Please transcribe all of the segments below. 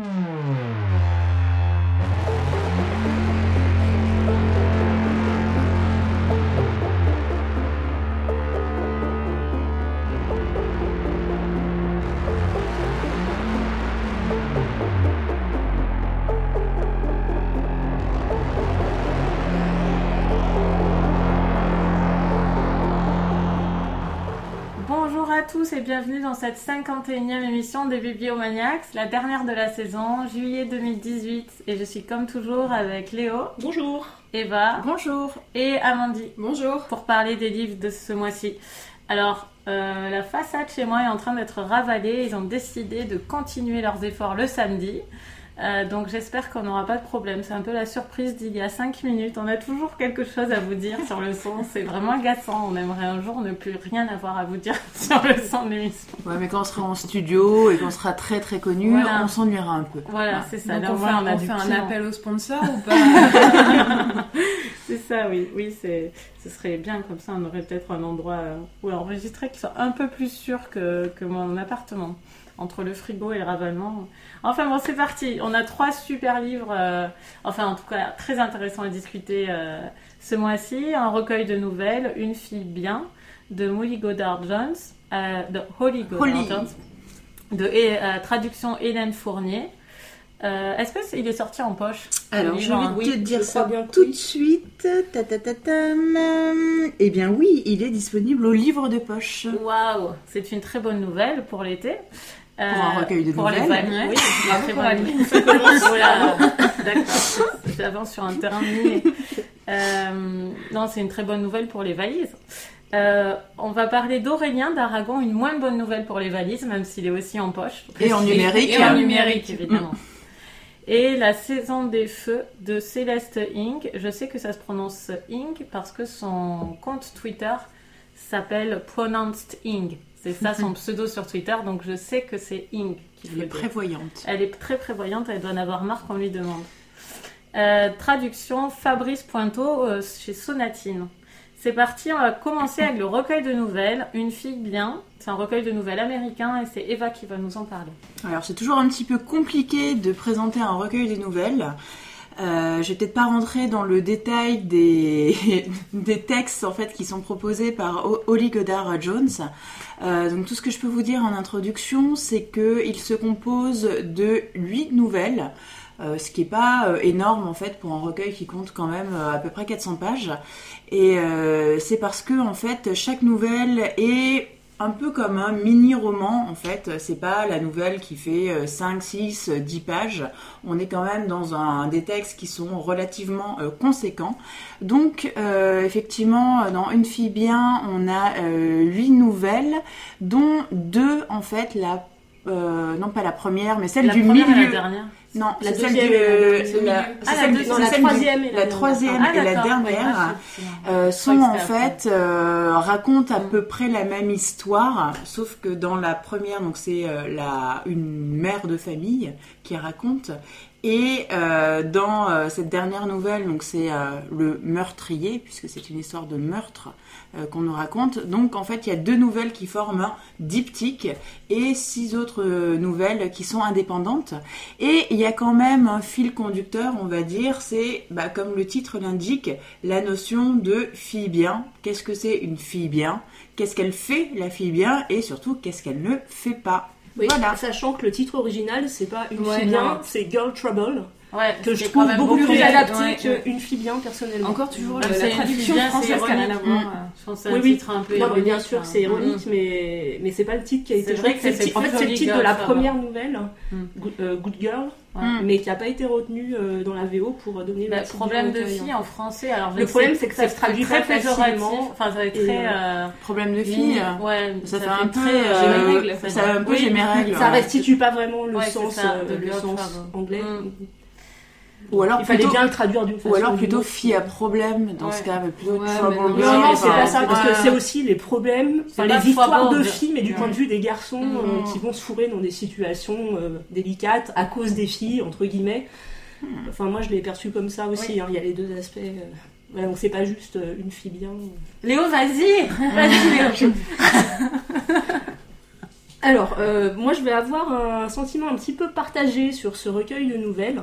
Bonjour tous et bienvenue dans cette 51e émission des Bibliomaniacs, la dernière de la saison, juillet 2018. Et je suis comme toujours avec Léo, Bonjour. Eva Bonjour. et Amandie Bonjour. pour parler des livres de ce mois-ci. Alors, euh, la façade chez moi est en train d'être ravalée. Ils ont décidé de continuer leurs efforts le samedi. Euh, donc j'espère qu'on n'aura pas de problème. C'est un peu la surprise d'il y a 5 minutes. On a toujours quelque chose à vous dire sur le son. C'est vraiment agaçant. On aimerait un jour ne plus rien avoir à vous dire sur le son de l'émission. Ouais, mais quand on sera en studio et qu'on sera très très connu, Voilà. on s'ennuiera un peu. Voilà, c'est ça. Donc Là, on fait, a on du fait un appel au sponsor ou pas C'est ça, oui. Oui, c'est, ce serait bien comme ça. On aurait peut-être un endroit euh, où enregistrer qui soit un peu plus sûr que, que mon appartement. Entre le frigo et le ravalement. Enfin bon, c'est parti. On a trois super livres, euh, enfin en tout cas très intéressants à discuter euh, ce mois-ci. Un recueil de nouvelles, Une fille bien, de Molly Goddard Jones, euh, de Holly Goddard Holly. Jones, de et, euh, traduction Hélène Fournier. Euh, est-ce que c'est- il est sorti en poche Alors, je vais hein? te dire ça bien tout oui. de suite. Ta, ta, ta, tam. Eh bien oui, il est disponible au livre de poche. Waouh, c'est une très bonne nouvelle pour l'été. Euh, Pour un recueil de pour les nouvelles. Ouais. Oui, c'est une Bravo très pour. Voilà, d'accord. J'avance sur un terrain miné. Euh, non, c'est une très bonne nouvelle pour les valises. Euh, on va parler d'Aurélien d'Aragon, une moins bonne nouvelle pour les valises, même s'il est aussi en poche. Et en numérique. Et en numérique, évidemment. Et la saison des feux de Céleste Inc. Je sais que ça se prononce Inc. parce que son compte Twitter s'appelle Pronounced Inc. C'est ça son pseudo sur Twitter, donc je sais que c'est Inc. qui Il le est prévoyante. Elle est très prévoyante, elle doit en avoir marre qu'on lui demande. Euh, traduction Fabrice Pointeau euh, chez Sonatine. C'est parti, on va commencer avec le recueil de nouvelles, Une fille bien. C'est un recueil de nouvelles américain et c'est Eva qui va nous en parler. Alors c'est toujours un petit peu compliqué de présenter un recueil de nouvelles. Euh, je vais peut-être pas rentrer dans le détail des, textes en fait qui sont proposés par Holly Goddard Jones. Euh, donc tout ce que je peux vous dire en introduction, c'est que il se compose de huit nouvelles. euh, ce qui est pas euh, énorme en fait pour un recueil qui compte quand même à peu près 400 pages. Et c'est parce que en fait chaque nouvelle est un peu comme un mini-roman en fait. C'est pas la nouvelle qui fait euh, 5, 6, 10 pages. On est quand même dans un, des textes qui sont relativement euh, conséquents. Donc euh, effectivement, dans Une fille bien, on a euh, 8 nouvelles, dont deux en fait la... euh, non pas la première, mais celle la du milieu. la dernière. Non, La deuxième du... et la la- Ah, la deuxième. Non, la celle du- troisième et la la dernière. troisième Ah, et la d'accord. dernière Ah, effectivement. euh, sont en fait euh, racontent à peu près la même histoire, sauf que dans la première, donc c'est euh, la une mère de famille qui raconte, et euh, dans euh, cette dernière nouvelle, c'est euh, le meurtrier, puisque c'est une histoire de meurtre qu'on nous raconte. Donc en fait, il y a deux nouvelles qui forment un diptyque et six autres nouvelles qui sont indépendantes. Et il y a quand même un fil conducteur, on va dire, c'est, bah, comme le titre l'indique, la notion de fille bien. Qu'est-ce que c'est une fille bien? Qu'est-ce qu'elle fait, la fille bien? Et surtout, qu'est-ce qu'elle ne fait pas? Oui, Voilà. sachant que le titre original, c'est pas Une Ouais, c'est Girl Trouble, Ouais, que je c'est trouve quand même beaucoup plus adapté Ouais, ouais. qu'Une fille bien, personnellement. Encore toujours la, c'est traduction française c'est qui a rien à ironique. voir. Mm. Je pense que c'est Oui, un oui. titre un peu Non, mais bien sûr, c'est hein. ironique, mais, mais c'est pas le titre qui a été C'est vrai retenu. que c'est C'est En fait, c'est le titre de la première nouvelle, Mm. Good, euh, Good Girl, Ouais. Mm. mais qui n'a pas été retenu euh, dans la VO pour donner Bah, le titre problème de fille en français. Alors, Le problème, c'est que ça se traduit très facilement. Enfin, ça va être très. euh, Problème de fille Ouais, ça, fait fait un peu, euh, j'ai mes règles, ça ça. fait un peu Oui. j'ai mes règles. Ça restitue pas vraiment le Ouais, c'est sens, ça, euh, le anglais. Mm. Ou alors Il fallait plutôt, bien le traduire d'une façon. ou alors plutôt fille à problème dans Ouais. ce cas, mais plutôt Ouais, mais non, Non, non, c'est pas ça, parce que Ouais. c'est aussi les problèmes, enfin, les histoires de filles, mais du Ouais. point de vue des garçons Mm. euh, qui vont se fourrer dans des situations euh, délicates à cause des filles, entre guillemets. Enfin, moi, je l'ai perçu comme ça aussi, Oui. hein, il y a les deux aspects. euh, Voilà, donc c'est pas juste une fille bien. Léo, vas-y Vas-y, Léo Alors, euh, moi, je vais avoir un sentiment un petit peu partagé sur ce recueil de nouvelles.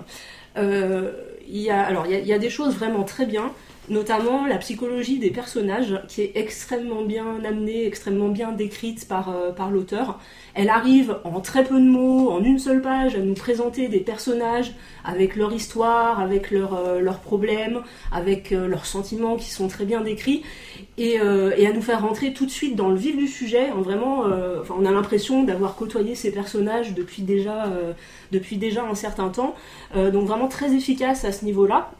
Euh, il y a, alors, il y des choses vraiment très bien, notamment la psychologie des personnages, qui est extrêmement bien amenée, extrêmement bien décrite par, euh, par l'auteur. Elle arrive en très peu de mots, en une seule page, à nous présenter des personnages avec leur histoire, avec leurs euh, leurs problèmes, avec leurs sentiments qui sont très bien décrits, et, euh, et à nous faire rentrer tout de suite dans le vif du sujet. En vraiment, euh, on a l'impression d'avoir côtoyé ces personnages depuis déjà, euh, depuis déjà un certain temps. Donc vraiment très efficace à ce niveau-là.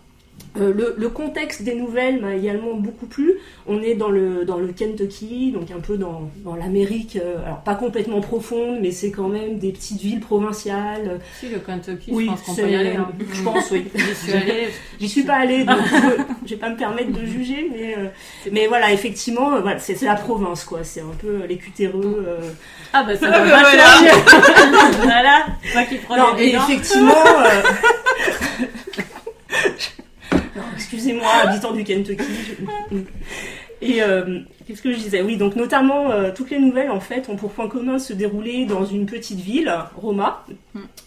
Euh, le, le contexte des nouvelles m'a également beaucoup plu. On est dans le, dans le Kentucky, donc un peu dans, dans l'Amérique, euh, alors pas complètement profonde, mais c'est quand même des petites villes provinciales. Si, le Kentucky, oui, je pense qu'on peut y aller. hein. Je pense, oui. J'y suis allée. J'y suis pas allée, donc je, je vais pas me permettre de juger, mais, euh, mais voilà, effectivement, voilà, c'est c'est la province, quoi. C'est un peu les cutéreux. Ah bah ça Ah, doit bah, pas voilà. changer. voilà, toi qui prends Non, les et effectivement. Excusez-moi, habitant du Kentucky. Et euh, qu'est-ce que je disais? Oui, donc notamment, euh, toutes les nouvelles, en fait, ont pour point commun se dérouler dans une petite ville, Roma.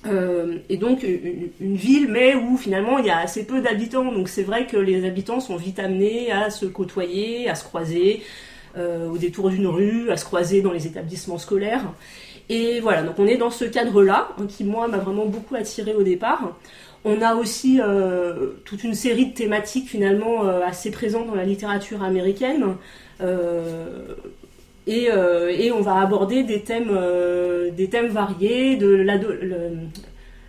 Euh, et donc, une, une ville, mais où finalement, il y a assez peu d'habitants. Donc, c'est vrai que les habitants sont vite amenés à se côtoyer, à se croiser au détour d'une rue, à se croiser dans les établissements scolaires. Et voilà, donc on est dans ce cadre-là, hein, qui moi m'a vraiment beaucoup attiré au départ. On a aussi euh, toute une série de thématiques finalement euh, assez présentes dans la littérature américaine. Euh, et, euh, et on va aborder des thèmes, euh, des thèmes variés, de l'ado- le-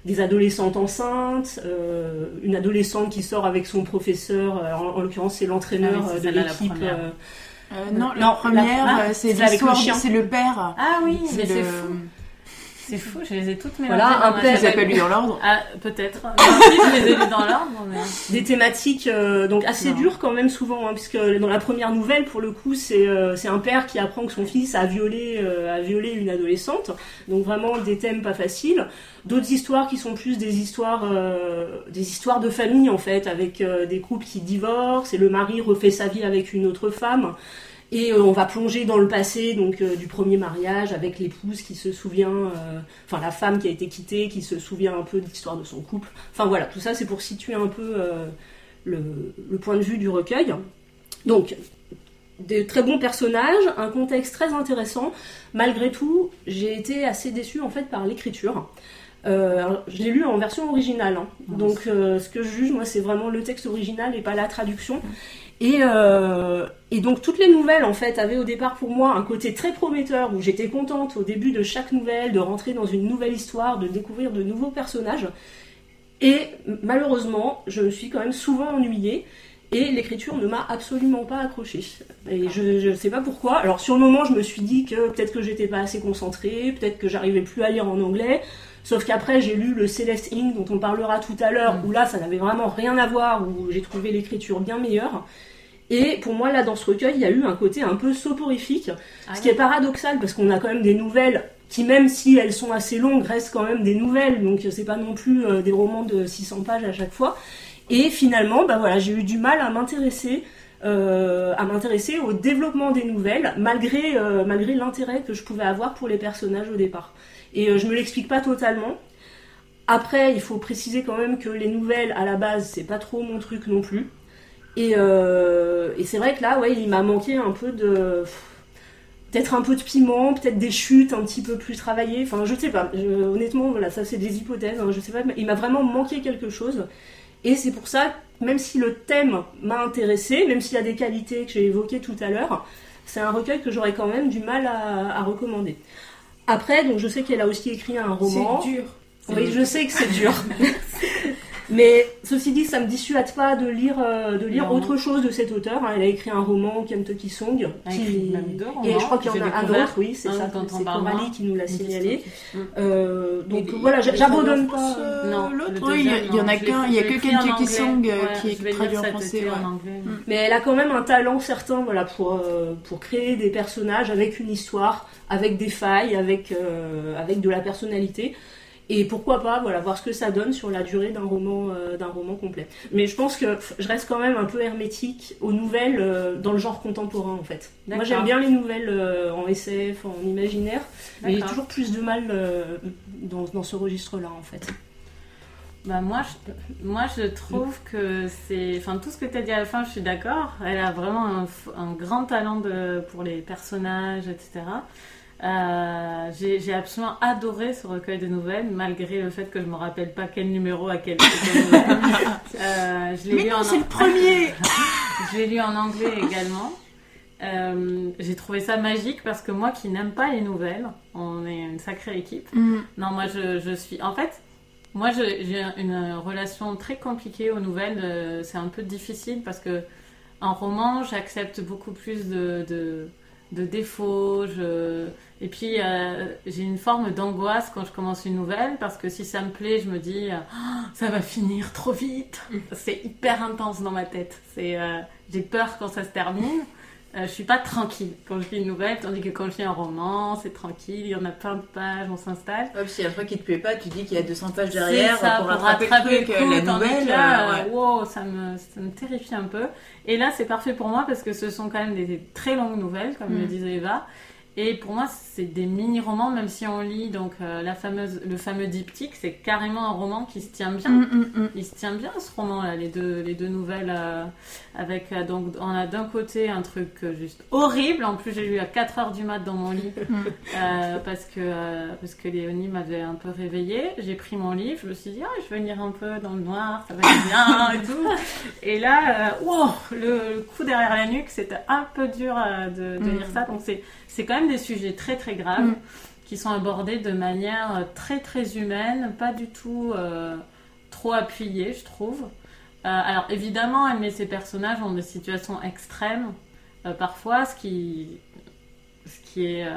des adolescentes enceintes, euh, une adolescente qui sort avec son professeur, euh, en, en l'occurrence c'est l'entraîneur Ah oui, c'est de l'équipe. euh, Euh, non, Non, la première, c'est avec le chien. c'est le père. Ah oui, C'est mais c'est le- fou. C'est fou, je les ai toutes mélangées. Voilà, un père, Ils tête. appellent lui dans l'ordre. Ah, peut-être. Je les ai lus dans l'ordre. mais- des thématiques euh, donc assez Non. dures quand même souvent hein, puisque dans la première nouvelle pour le coup c'est euh, c'est un père qui apprend que son fils a violé euh, a violé une adolescente donc vraiment des thèmes pas faciles d'autres histoires qui sont plus des histoires euh, des histoires de famille en fait avec euh, des couples qui divorcent et le mari refait sa vie avec une autre femme et euh, on va plonger dans le passé donc euh, du premier mariage avec l'épouse qui se souvient, euh, enfin la femme qui a été quittée, qui se souvient un peu de l'histoire de son couple. Enfin voilà, tout ça c'est pour situer un peu le, le point de vue du recueil. Donc des très bons personnages, un contexte très intéressant. Malgré tout, j'ai été assez déçue en fait par l'écriture. Euh, je l'ai lu en version originale, hein. donc euh, ce que je juge moi c'est vraiment le texte original et pas la traduction. Et, euh, et donc toutes les nouvelles en fait avaient au départ pour moi un côté très prometteur où j'étais contente au début de chaque nouvelle de rentrer dans une nouvelle histoire, de découvrir de nouveaux personnages. Et malheureusement, je me suis quand même souvent ennuyée et l'écriture ne m'a absolument pas accrochée. Et je ne sais pas pourquoi. Alors sur le moment, je me suis dit que peut-être que j'étais pas assez concentrée, peut-être que j'arrivais plus à lire en anglais. Sauf qu'après, j'ai lu le Celeste Inc. dont on parlera tout à l'heure, où là, ça n'avait vraiment rien à voir, où j'ai trouvé l'écriture bien meilleure. Et pour moi, là, dans ce recueil, il y a eu un côté un peu soporifique, Ah ce qui est paradoxal, parce qu'on a quand même des nouvelles qui, même si elles sont assez longues, restent quand même des nouvelles, donc c'est pas non plus euh, des romans de 600 pages à chaque fois. Et finalement, bah voilà, j'ai eu du mal à m'intéresser, euh, à m'intéresser au développement des nouvelles, malgré, euh, malgré l'intérêt que je pouvais avoir pour les personnages au départ. Et je me l'explique pas totalement. Après, il faut préciser quand même que les nouvelles, à la base, c'est pas trop mon truc non plus. Et, euh, et c'est vrai que là, ouais, il m'a manqué un peu de. Peut-être un peu de piment, peut-être des chutes un petit peu plus travaillées. Enfin, je sais pas. Je- honnêtement, voilà, ça c'est des hypothèses. hein, je sais pas. mais il m'a vraiment manqué quelque chose. Et c'est pour ça, même si le thème m'a intéressé, même s'il y a des qualités que j'ai évoquées tout à l'heure, c'est un recueil que j'aurais quand même du mal à, à recommander. Après, donc je sais qu'elle a aussi écrit un roman. C'est dur. Oui, je sais que c'est dur. Mais ceci dit, ça me dissuade pas de lire, euh, de lire Non. autre chose de cet auteur. hein. Elle a écrit un roman, Kentucky Song, Elle a qui... et je crois qu'il y en a un autre, oui, c'est hein, ça. C'est Coralie qui nous l'a signalé. Euh, donc Et voilà, il j'abandonne pas. Euh, Non, l'autre, le oui, il y, il en non, a qu'un, il y a que Kentucky. Song euh, qui est traduit en français. Mais elle a quand même un talent certain voilà, pour, euh, pour créer des personnages avec une histoire, avec des failles, avec, euh, avec de la personnalité. Et pourquoi pas voilà voir ce que ça donne sur la durée d'un roman euh, d'un roman complet mais je pense que je reste quand même un peu hermétique aux nouvelles euh, dans le genre contemporain en fait moi j'aime bien les nouvelles euh, en SF en imaginaire mais j'ai toujours plus de mal dans, dans, ce registre là en fait bah moi, je, moi, je trouve que c'est. Enfin, tout ce que tu as dit à la fin, je suis d'accord. Elle a vraiment un, un grand talent de, pour les personnages, etc. Euh, j'ai absolument adoré ce recueil de nouvelles, malgré le fait que je me rappelle pas quel numéro à quel. euh, je l'ai lu en c'est le premier. je l'ai lu en anglais également. Euh, j'ai trouvé ça magique parce que moi qui n'aime pas les nouvelles, on est une sacrée équipe. Mm. Non, moi je, je, suis. En fait, moi j'ai une relation très compliquée aux nouvelles. Euh, c'est un peu difficile parce que en roman, j'accepte beaucoup plus de, de, de défauts. Je et puis, euh, j'ai une forme d'angoisse quand je commence une nouvelle, parce que si ça me plaît, je me dis, oh, ça va finir trop vite. Mm. C'est hyper intense dans ma tête. C'est, euh, j'ai peur quand ça se termine. Euh, je suis pas tranquille quand je lis une nouvelle, tandis que quand je lis un roman, c'est tranquille, il y en a plein de pages, on s'installe. Ouais, si y a un truc qui te plaît pas, tu dis qu'il y a 200 pages derrière ça, pour, rattraper, le truc, la nouvelle. Là, wow, ça me, ça me terrifie un peu. Et là, c'est parfait pour moi parce que ce sont quand même des, très longues nouvelles, comme le mm. disait Eva. Et pour moi, c'est des mini-romans, même si on lit donc euh, la fameuse, le fameux diptyque, c'est carrément un roman qui se tient bien. Mm, mm, mm. Il se tient bien ce roman-là, les deux, les deux nouvelles. Euh, avec euh, donc on a d'un côté un truc juste horrible. En plus, j'ai lu à 4 heures du mat dans mon lit parce que parce que Léonie m'avait un peu réveillée. J'ai pris mon livre, je me suis dit ah, je vais lire un peu dans le noir, ça va être bien et tout. Et là, wow, le, coup derrière la nuque, c'était un peu dur de, de lire ça. Donc c'est quand même des sujets très très graves mm. qui sont abordés de manière très très humaine, pas du tout euh, trop appuyée, je trouve. Euh, alors évidemment, elle met ses personnages dans des situations extrêmes euh, parfois, ce qui, ce qui est,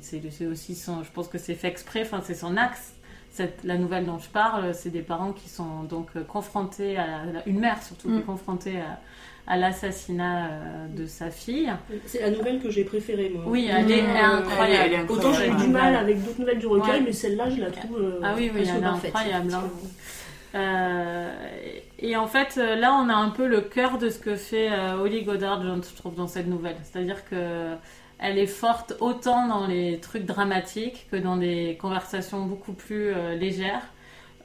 c'est aussi son, je pense que c'est fait exprès, enfin c'est son axe. Cette, la nouvelle dont je parle, c'est des parents qui sont donc confrontés à, une mère surtout qui est mm. confrontée à, à l'assassinat euh, de sa fille. C'est la nouvelle que j'ai préférée, moi. Oui, elle est, incroyable. Autant j'ai eu du mal avec d'autres nouvelles du recueil, mais celle-là, je la trouve euh, ah oui, oui, elle est incroyable. Hein. Euh, et en fait, là, on a un peu le cœur de ce que fait Holly Goddard, je trouve, dans cette nouvelle. C'est-à-dire que elle est forte autant dans les trucs dramatiques que dans des conversations beaucoup plus légères.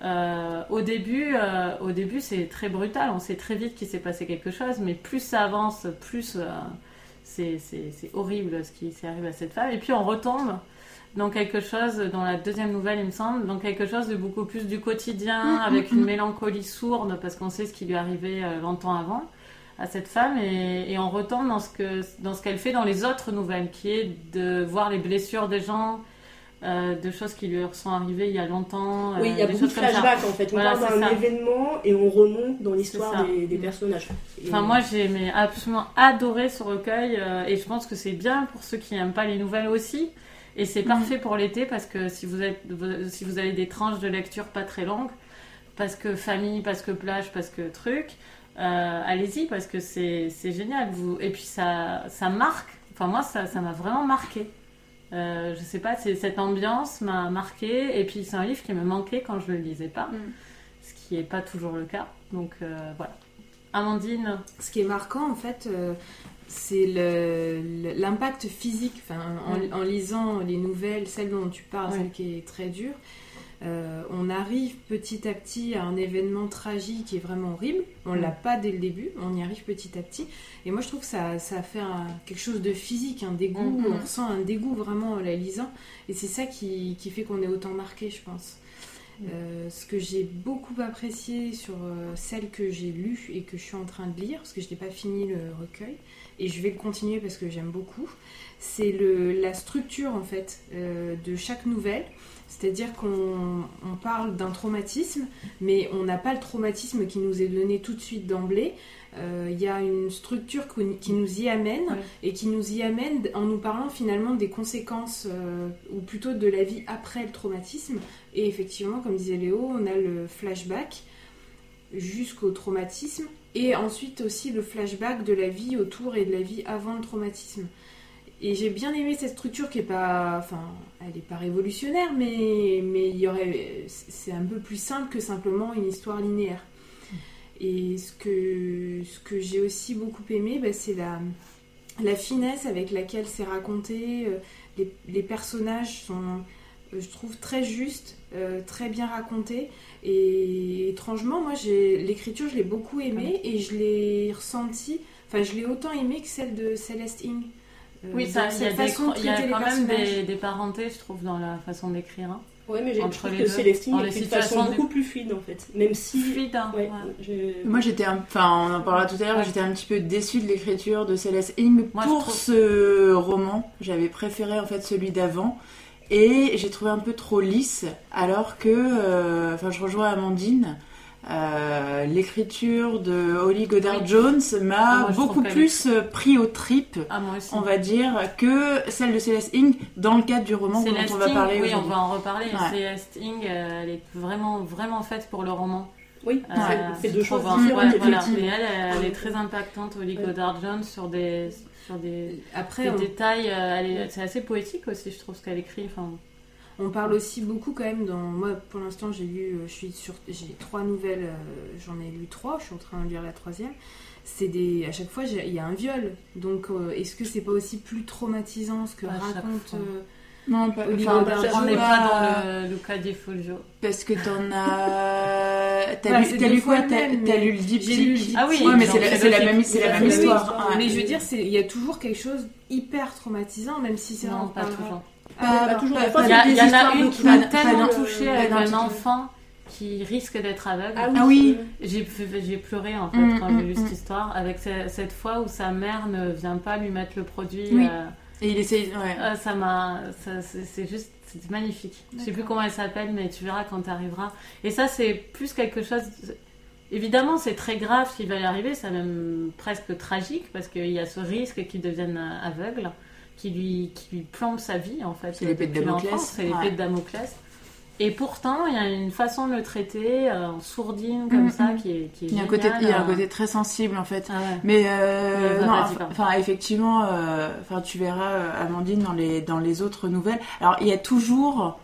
Euh, au début, euh, au début c'est très brutal. On sait très vite qu'il s'est passé quelque chose, mais plus ça avance, plus euh, c'est horrible ce qui s'est arrivé à cette femme. Et puis on retombe dans quelque chose, dans la deuxième nouvelle, il me semble, dans quelque chose de beaucoup plus du quotidien, mm, avec mm, une mm. mélancolie sourde, parce qu'on sait ce qui lui est arrivé longtemps avant à cette femme, et, et on retombe dans ce que dans ce qu'elle fait dans les autres nouvelles, qui est de voir les blessures des gens euh, de choses qui lui sont arrivées il y a longtemps. Oui, il y a euh, beaucoup de flashbacks en fait. On parle d'un événement et on remonte dans l'histoire des, personnages. Enfin, moi j'ai absolument adoré ce recueil euh, et je pense que c'est bien pour ceux qui n'aiment pas les nouvelles aussi. Et c'est mhm. parfait pour l'été parce que si vous, êtes, si vous avez des tranches de lecture pas très longues, parce que famille, parce que plage, parce que truc, allez-y parce que c'est génial. Vous... Et puis ça, ça marque. Enfin, moi, ça m'a vraiment marqué. Euh, je sais pas, cette ambiance m'a marqué et puis c'est un livre qui me manquait quand je le lisais pas, mm. ce qui n'est pas toujours le cas. Donc euh, voilà. Amandine Ce qui est marquant en fait, euh, c'est l'impact physique. en, mm. en, lisant les nouvelles, celle dont tu parles, celle qui est très dure, euh, on arrive petit à petit à un événement tragique qui est vraiment horrible. On ne l'a mm. pas dès le début, on y arrive petit à petit. Et moi, je trouve que ça, ça fait quelque chose de physique, un dégoût. Mm, mm. On ressent un dégoût vraiment en la lisant. Et c'est ça qui, fait qu'on est autant marqué, je pense. Euh, ce que j'ai beaucoup apprécié sur euh, celle que j'ai lue et que je suis en train de lire, parce que je n'ai pas fini le recueil, et je vais le continuer parce que j'aime beaucoup, c'est la structure en fait de chaque nouvelle. C'est-à-dire qu'on parle d'un traumatisme, mais on n'a pas le traumatisme qui nous est donné tout de suite d'emblée. Euh, il y a une structure qui nous y amène et qui nous y amène en nous parlant finalement des conséquences, euh, ou plutôt de la vie après le traumatisme. Et effectivement, comme disait Léo, on a le flashback jusqu'au traumatisme et ensuite aussi le flashback de la vie autour et de la vie avant le traumatisme. Et j'ai bien aimé cette structure qui est pas, enfin, elle est pas révolutionnaire, mais mais il y aurait, c'est un peu plus simple que simplement une histoire linéaire. Et ce que ce que j'ai aussi beaucoup aimé, bah, c'est la la finesse avec laquelle c'est raconté. euh, Les, les personnages sont, je trouve, très justes, euh, très bien racontés. Et étrangement, moi, j'ai l'écriture, je l'ai beaucoup aimée et je l'ai ressentie. Enfin, je l'ai autant aimée que celle de Celeste Ing. Euh, Oui, ça, il y a, des- il y a quand même des, des parentés, je trouve, dans la façon d'écrire. hein. Ouais, mais j'ai trouvé que deux. Célestine écrit de façon situations beaucoup plus fluide en fait. Même si. Fluide, hein, Ouais, ouais. j'ai- Moi j'étais, un- enfin on en parlera tout à l'heure, Ouais. j'étais un petit peu déçue de l'écriture de Céleste Moi, je pour trouve- ce roman. J'avais préféré en fait celui d'avant et j'ai trouvé un peu trop lisse. Alors que, euh, enfin je rejoins Amandine. Euh, l'écriture de Holly Goddard Oui. Jones Moi, m'a trouve beaucoup plus euh, pris aux tripes, Ah, on va dire, que celle de Céleste Ing dans le cadre du roman dont Céleste on va Ing, parler oui, on va en reparler. Ouais. Céleste Ing, euh, elle est vraiment, vraiment faite pour le roman. Oui, Euh, c'est- deux choses différentes. Ouais, voilà. Mais elle, elle est très impactante, Holly Ouais. Goddard Jones, sur des, sur des, Après, des on, détails. euh, c'est assez poétique aussi, je trouve, ce qu'elle écrit. Enfin, on parle aussi beaucoup quand même dans. Moi, pour l'instant, j'ai lu. euh, Je suis sur. J'ai trois nouvelles. euh, J'en ai lu trois. Je suis en train de lire la troisième. C'est des. À chaque fois, il y a un viol. Donc, euh, est-ce que c'est pas aussi plus traumatisant ce que À raconte euh, Non, pas, enfin, on n'est dans le Luca Di Fulgio. Parce que t'en as. T'as Ouais, lu, t'as quoi? T'as mais lu le diptyque? Ah oui, Ouais, mais c'est la, c'est même, c'est la Oui, même oui, histoire. Mais je veux dire, c'est- il y a toujours quelque chose hyper traumatisant, même si c'est Non, un pas toujours. Ah, Il y, y en a une qui m'a tellement touchée avec un enfant qui risque d'être aveugle. Ah oui. J'ai j'ai pleuré en fait Mm, quand mm, j'ai lu cette mm. histoire avec ce- cette fois où sa mère ne vient pas lui mettre le produit. Oui. euh, Et il essaye. Ouais. euh, ça m'a, ça- c'est c'est juste, c'est magnifique. Je sais plus D'accord. comment elle s'appelle, mais tu verras quand tu arriveras. Et ça, c'est plus quelque chose. Évidemment, c'est très grave ce qui va lui arriver, c'est même presque tragique parce qu'il y a ce risque qu'il devienne euh, aveugle, qui lui, qui lui plombe sa vie en fait. C'est l'épée de Damoclès. C'est l'épée Ouais. de Damoclès. Et pourtant, il y a une façon de le traiter euh, en sourdine comme Mm, ça qui est, qui est Il y a un côté, géniale, il y a un euh. côté très sensible en fait. Ah ouais. Mais euh, non, enfin, effectivement, euh, tu verras Amandine dans les dans les autres nouvelles. Alors il y a toujours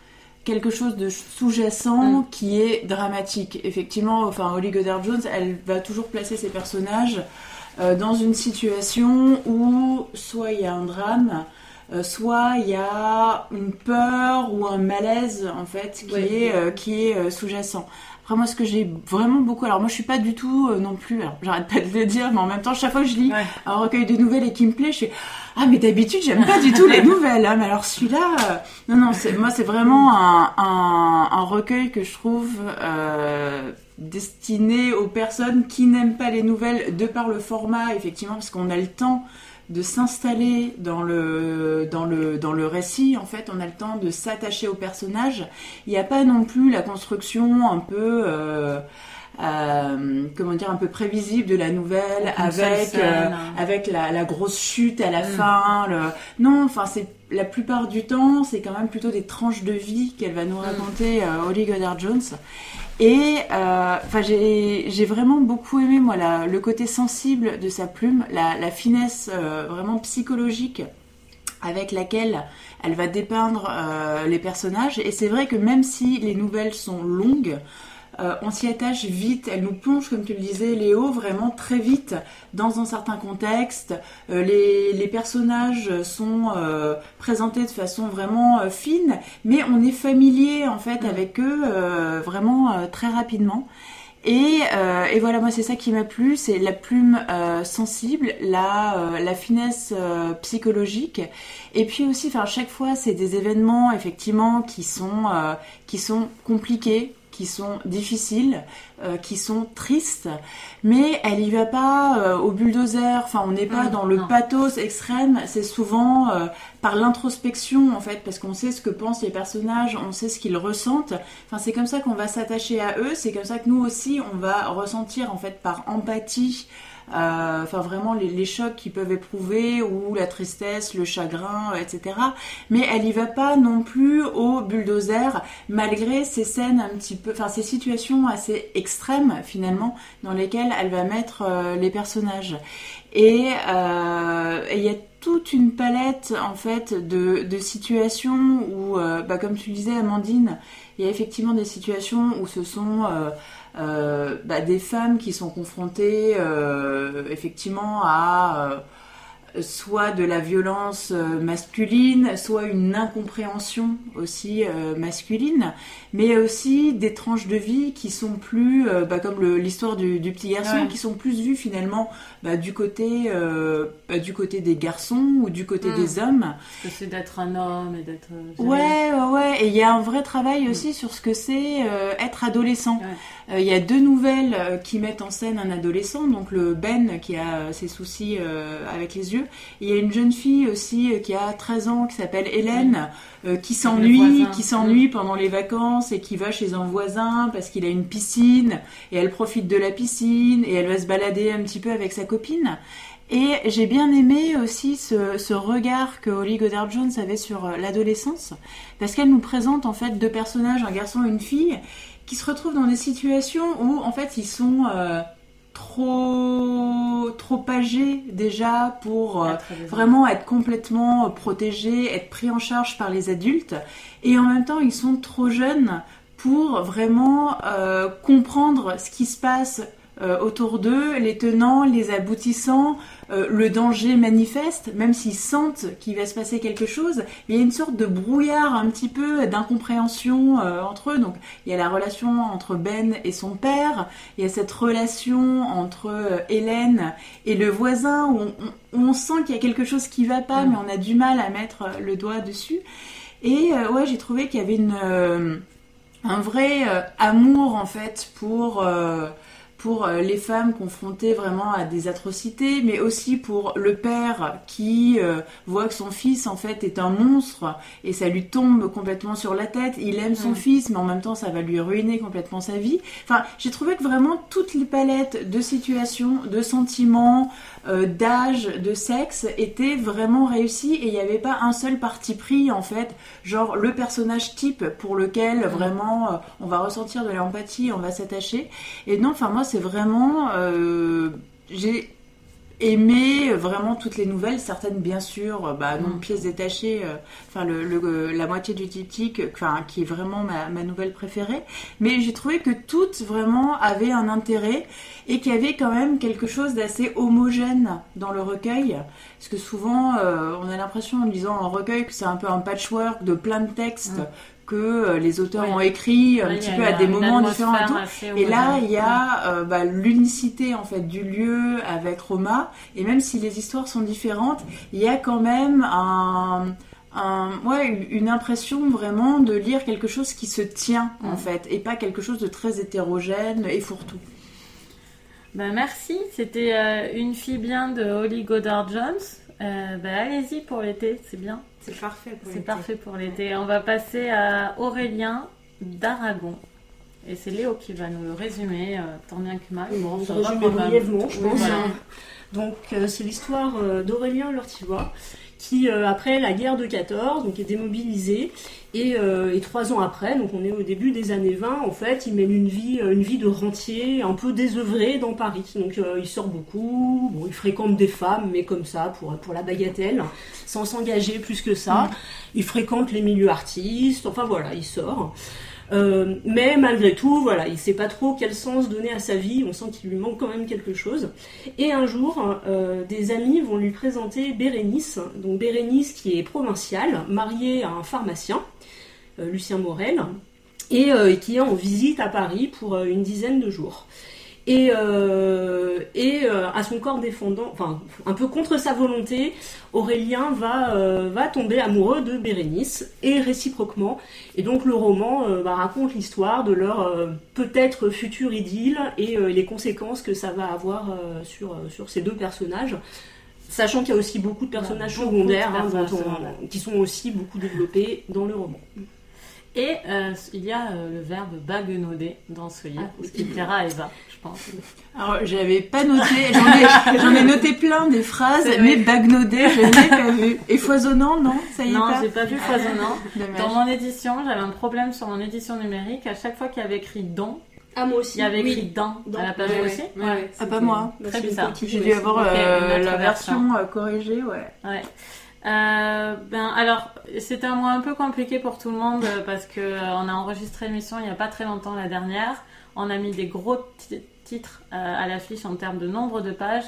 quelque chose de sous-jacent Mm. qui est dramatique. Effectivement, enfin Holly Goddard Jones, elle va toujours placer ses personnages euh, dans une situation où soit il y a un drame, euh, soit il y a une peur ou un malaise en fait qui Ouais. est euh, qui est sous-jacent. Après moi ce que j'ai vraiment beaucoup alors moi je suis pas du tout non plus alors j'arrête pas de le dire mais en même temps chaque fois que je lis Ouais. un recueil de nouvelles et qui me plaît je suis ah mais d'habitude j'aime pas du tout les nouvelles hein, mais alors celui-là non non c'est moi c'est vraiment un, un, un recueil que je trouve destiné aux personnes qui n'aiment pas les nouvelles de par le format effectivement parce qu'on a le temps de s'installer dans le, dans, le, dans le récit, en fait, on a le temps de s'attacher au personnage. Il n'y a pas non plus la construction un peu, euh, euh, comment dire, un peu prévisible de la nouvelle Une avec, scène, euh, hein. avec la, la grosse chute à la Mm. fin. Le... Non, enfin, c'est la plupart du temps, c'est quand même plutôt des tranches de vie qu'elle va nous raconter, Holly Goddard Jones. Et euh, j'ai vraiment beaucoup aimé moi la- le côté sensible de sa plume, la, la finesse euh, vraiment psychologique avec laquelle elle va dépeindre euh, les personnages. Et c'est vrai que même si les nouvelles sont longues, euh, on s'y attache vite. Elle nous plonge, comme tu le disais, Léo, vraiment très vite dans un certain contexte. Euh, les, les personnages sont euh, présentés de façon vraiment fine, mais on est familier en fait avec eux vraiment très rapidement. Et, et voilà, moi c'est ça qui m'a plu, c'est la plume sensible, la, la finesse psychologique, et puis aussi, enfin chaque fois c'est des événements effectivement qui sont qui sont compliqués, qui sont difficiles, euh, qui sont tristes, mais elle y va pas euh, au bulldozer. Enfin, on n'est pas dans le non. pathos extrême. C'est souvent euh, par l'introspection en fait, parce qu'on sait ce que pensent les personnages, on sait ce qu'ils ressentent. Enfin, c'est comme ça qu'on va s'attacher à eux. C'est comme ça que nous aussi, on va ressentir en fait par empathie. Euh, Enfin, vraiment les, chocs qu'ils peuvent éprouver ou la tristesse, le chagrin, etc. Mais elle y va pas non plus au bulldozer, malgré ces scènes un petit peu, enfin ces situations assez extrêmes finalement dans lesquelles elle va mettre euh, les personnages. Et euh, et il y a toute une palette en fait de, de situations où, bah, comme tu disais Amandine, il y a effectivement des situations où ce sont euh, euh, bah, des femmes qui sont confrontées euh, effectivement à euh, soit de la violence masculine, soit une incompréhension aussi masculine, mais aussi des tranches de vie qui sont plus, bah, comme l'histoire du, du petit garçon, Ouais. qui sont plus vues finalement bah, du côté du côté des garçons ou du côté Mm. des hommes. Ce que c'est d'être un homme et d'être. Ouais, ouais, ouais. Et il y a un vrai travail aussi sur ce que c'est être adolescent. Ouais. Euh, Il y a deux nouvelles euh, qui mettent en scène un adolescent, donc le Ben qui a euh, ses soucis avec les yeux. Il y a une jeune fille aussi qui a 13 ans qui s'appelle Hélène, qui s'ennuie, qui s'ennuie pendant les vacances et qui va chez un voisin parce qu'il a une piscine et elle profite de la piscine et elle va se balader un petit peu avec sa copine. Et j'ai bien aimé aussi ce, ce regard que Holly Goddard Jones avait sur l'adolescence, parce qu'elle nous présente en fait deux personnages, un garçon et une fille, qui se retrouvent dans des situations où en fait ils sont euh, trop trop âgés déjà pour euh, vraiment être complètement protégés, être pris en charge par les adultes, et en même temps ils sont trop jeunes pour vraiment euh, comprendre ce qui se passe euh, autour d'eux, les tenants, les aboutissants, euh, le danger manifeste, même s'ils sentent qu'il va se passer quelque chose, il y a une sorte de brouillard un petit peu d'incompréhension euh, entre eux. Donc il y a la relation entre Ben et son père, il y a cette relation entre Hélène et le voisin où on, on- on sent qu'il y a quelque chose qui va pas, Mm. mais on a du mal à mettre le doigt dessus. Et ouais, j'ai trouvé qu'il y avait une, un vrai amour en fait pour pour euh, les femmes confrontées vraiment à des atrocités, mais aussi pour le père qui euh, voit que son fils en fait est un monstre et ça lui tombe complètement sur la tête. Il aime son Mm. fils, mais en même temps ça va lui ruiner complètement sa vie. Enfin, j'ai trouvé que vraiment toutes les palettes de situations, de sentiments, euh, d'âge, de sexe étaient vraiment réussies et il n'y avait pas un seul parti pris en fait, genre le personnage type pour lequel vraiment euh, on va ressentir de l'empathie, on va s'attacher. Et non, enfin moi c'est vraiment, euh, j'ai aimé vraiment toutes les nouvelles, certaines bien sûr, euh, bah non Mm. pièces détachées, euh, enfin le, le- la moitié du diptyque, enfin qui est vraiment ma, ma nouvelle préférée. Mais j'ai trouvé que toutes vraiment avaient un intérêt et qu'il y avait quand même quelque chose d'assez homogène dans le recueil. Parce que souvent, euh, on a l'impression en lisant un recueil que c'est un peu un patchwork de plein de textes Mm. Que euh, les auteurs Ouais. ont écrits un Ouais, petit peu à des moments différents et tout. Et là, il y a euh, bah, l'unicité en fait du lieu avec Roma. Et même si les histoires sont différentes, il y a quand même un, un- ouais, une impression vraiment de lire quelque chose qui se tient en Mm. fait, et pas quelque chose de très hétérogène et fourre-tout. Ben, merci, c'était euh, une fille bien de Holly Goddard Jones. Euh, ben, allez-y pour l'été, c'est bien, C'est parfait pour c'est l'été. parfait pour l'été. On va passer à Aurélien d'Aragon. Et c'est Léo qui va nous le résumer, euh, tant bien que mal. Bon, Je ça va brièvement, je pense. voilà. Donc euh, c'est l'histoire euh, d'Aurélien Lortivois qui, euh, après la guerre de 14, donc est démobilisé et, euh, et trois ans après, donc on est au début des années 20, en fait, il mène une vie, une vie de rentier un peu désœuvré dans Paris. Donc euh, il sort beaucoup, bon, il fréquente des femmes, mais comme ça, pour, pour la bagatelle, sans s'engager plus que ça. Il fréquente les milieux artistes, enfin voilà, il sort. Euh, mais malgré tout, voilà, il sait pas trop quel sens donner à sa vie. On sent qu'il lui manque quand même quelque chose. Et un jour, euh, des amis vont lui présenter Bérénice. Donc Bérénice qui est provinciale, mariée à un pharmacien, euh, Lucien Morel, et qui est en visite à Paris pour une dizaine de jours. Et, euh, et euh, à son corps défendant, enfin un peu contre sa volonté, Aurélien va, euh, va tomber amoureux de Bérénice et réciproquement. Et donc le roman bah, raconte l'histoire de leur peut-être future idylle et les conséquences que ça va avoir sur, sur ces deux personnages. Sachant qu'il y a aussi beaucoup de personnages beaucoup de secondaires hein, dont on- qui sont aussi beaucoup développés dans le roman. Et euh, il y a euh, le verbe baguenauder dans ce livre, Ah, ce qui plaira à Eva, je pense. Alors, j'avais pas noté, j'en ai, j'en ai noté plein des phrases, mais bagnodet, je n'ai pas vu. Et foisonnant, non Ça y est Non, pas j'ai pas vu foisonnant. Dommage. Dans mon édition, j'avais un problème sur mon édition numérique. À chaque fois qu'il y avait écrit don, Ah, moi aussi. Il y avait oui. écrit dans, Dans. à la Ouais, aussi. ouais, ouais, Ah, pas moi. Très bizarre. J'ai dû avoir euh, la version. version corrigée, ouais. Euh, ben alors, c'était un mois un peu compliqué pour tout le monde euh, parce que euh, on a enregistré l'émission il n'y a pas très longtemps la dernière. On a mis des gros ti- titres à l'affiche en termes de nombre de pages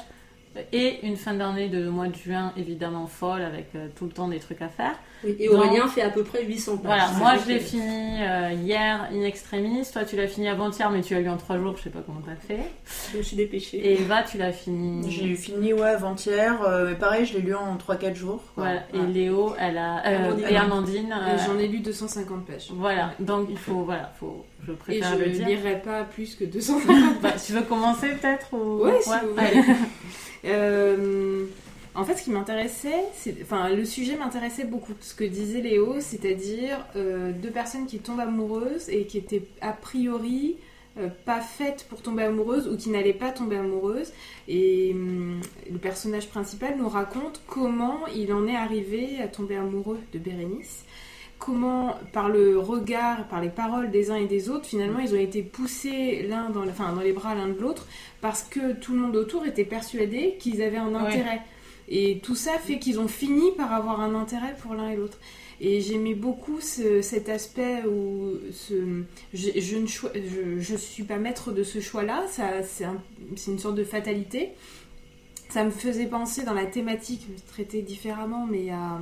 et une fin d'année de mois de juin évidemment folle avec tout le temps des trucs à faire. Oui, Et Aurélien fait à peu près 800 pages. Voilà, moi je l'ai que- fini euh, hier in extremis. Toi tu l'as fini avant-hier mais tu l'as lu en trois jours. Je sais pas comment t'as fait. Je me suis dépêchée. Et Eva tu l'as fini. J'ai fini, ouais, avant-hier, euh, mais pareil, je l'ai lu en 3-4 jours. quoi. Voilà. Ouais. Et Léo elle a euh, et Amandine. Et euh, J'en ai lu 250 pages. Voilà, donc il faut, voilà, faut, je Et préfère je le dire. lirai pas plus que 250 Bah, tu veux commencer peut-être ou... Ouais, si vous voulez. allez. Euh, en fait, ce qui m'intéressait, c'est, enfin, le sujet m'intéressait beaucoup. Ce que disait Léo, c'est-à-dire euh, deux personnes qui tombent amoureuses et qui étaient a priori euh, pas faites pour tomber amoureuses ou qui n'allaient pas tomber amoureuses. Et hum, le personnage principal nous raconte comment il en est arrivé à tomber amoureux de Bérénice. Comment, par le regard, par les paroles des uns et des autres, finalement, ils ont été poussés l'un dans, dans les bras l'un de l'autre parce que tout le monde autour était persuadé qu'ils avaient un Ouais. Et tout ça fait qu'ils ont fini par avoir un intérêt pour l'un et l'autre. Et j'aimais beaucoup ce- cet aspect où je, ne suis pas maître de ce choix-là, c'est une sorte de fatalité. Ça me faisait penser dans la thématique, traitée différemment, mais à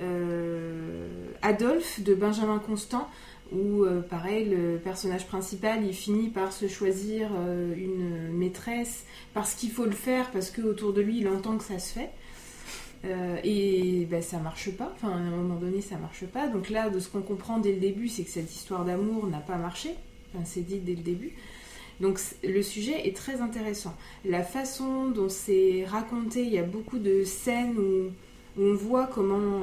euh, Adolphe de Benjamin Constant, où euh, pareil, le personnage principal, il finit par se choisir euh, une maîtresse parce qu'il faut le faire, parce qu'autour de lui, il entend que ça se fait. Euh, et ben, ça marche pas, enfin à un moment donné ça marche pas. Donc là, de ce qu'on comprend dès le début, c'est que cette histoire d'amour n'a pas marché. C'est dit dès le début. Donc le sujet est très intéressant. La façon dont c'est raconté, il y a beaucoup de scènes où, on voit comment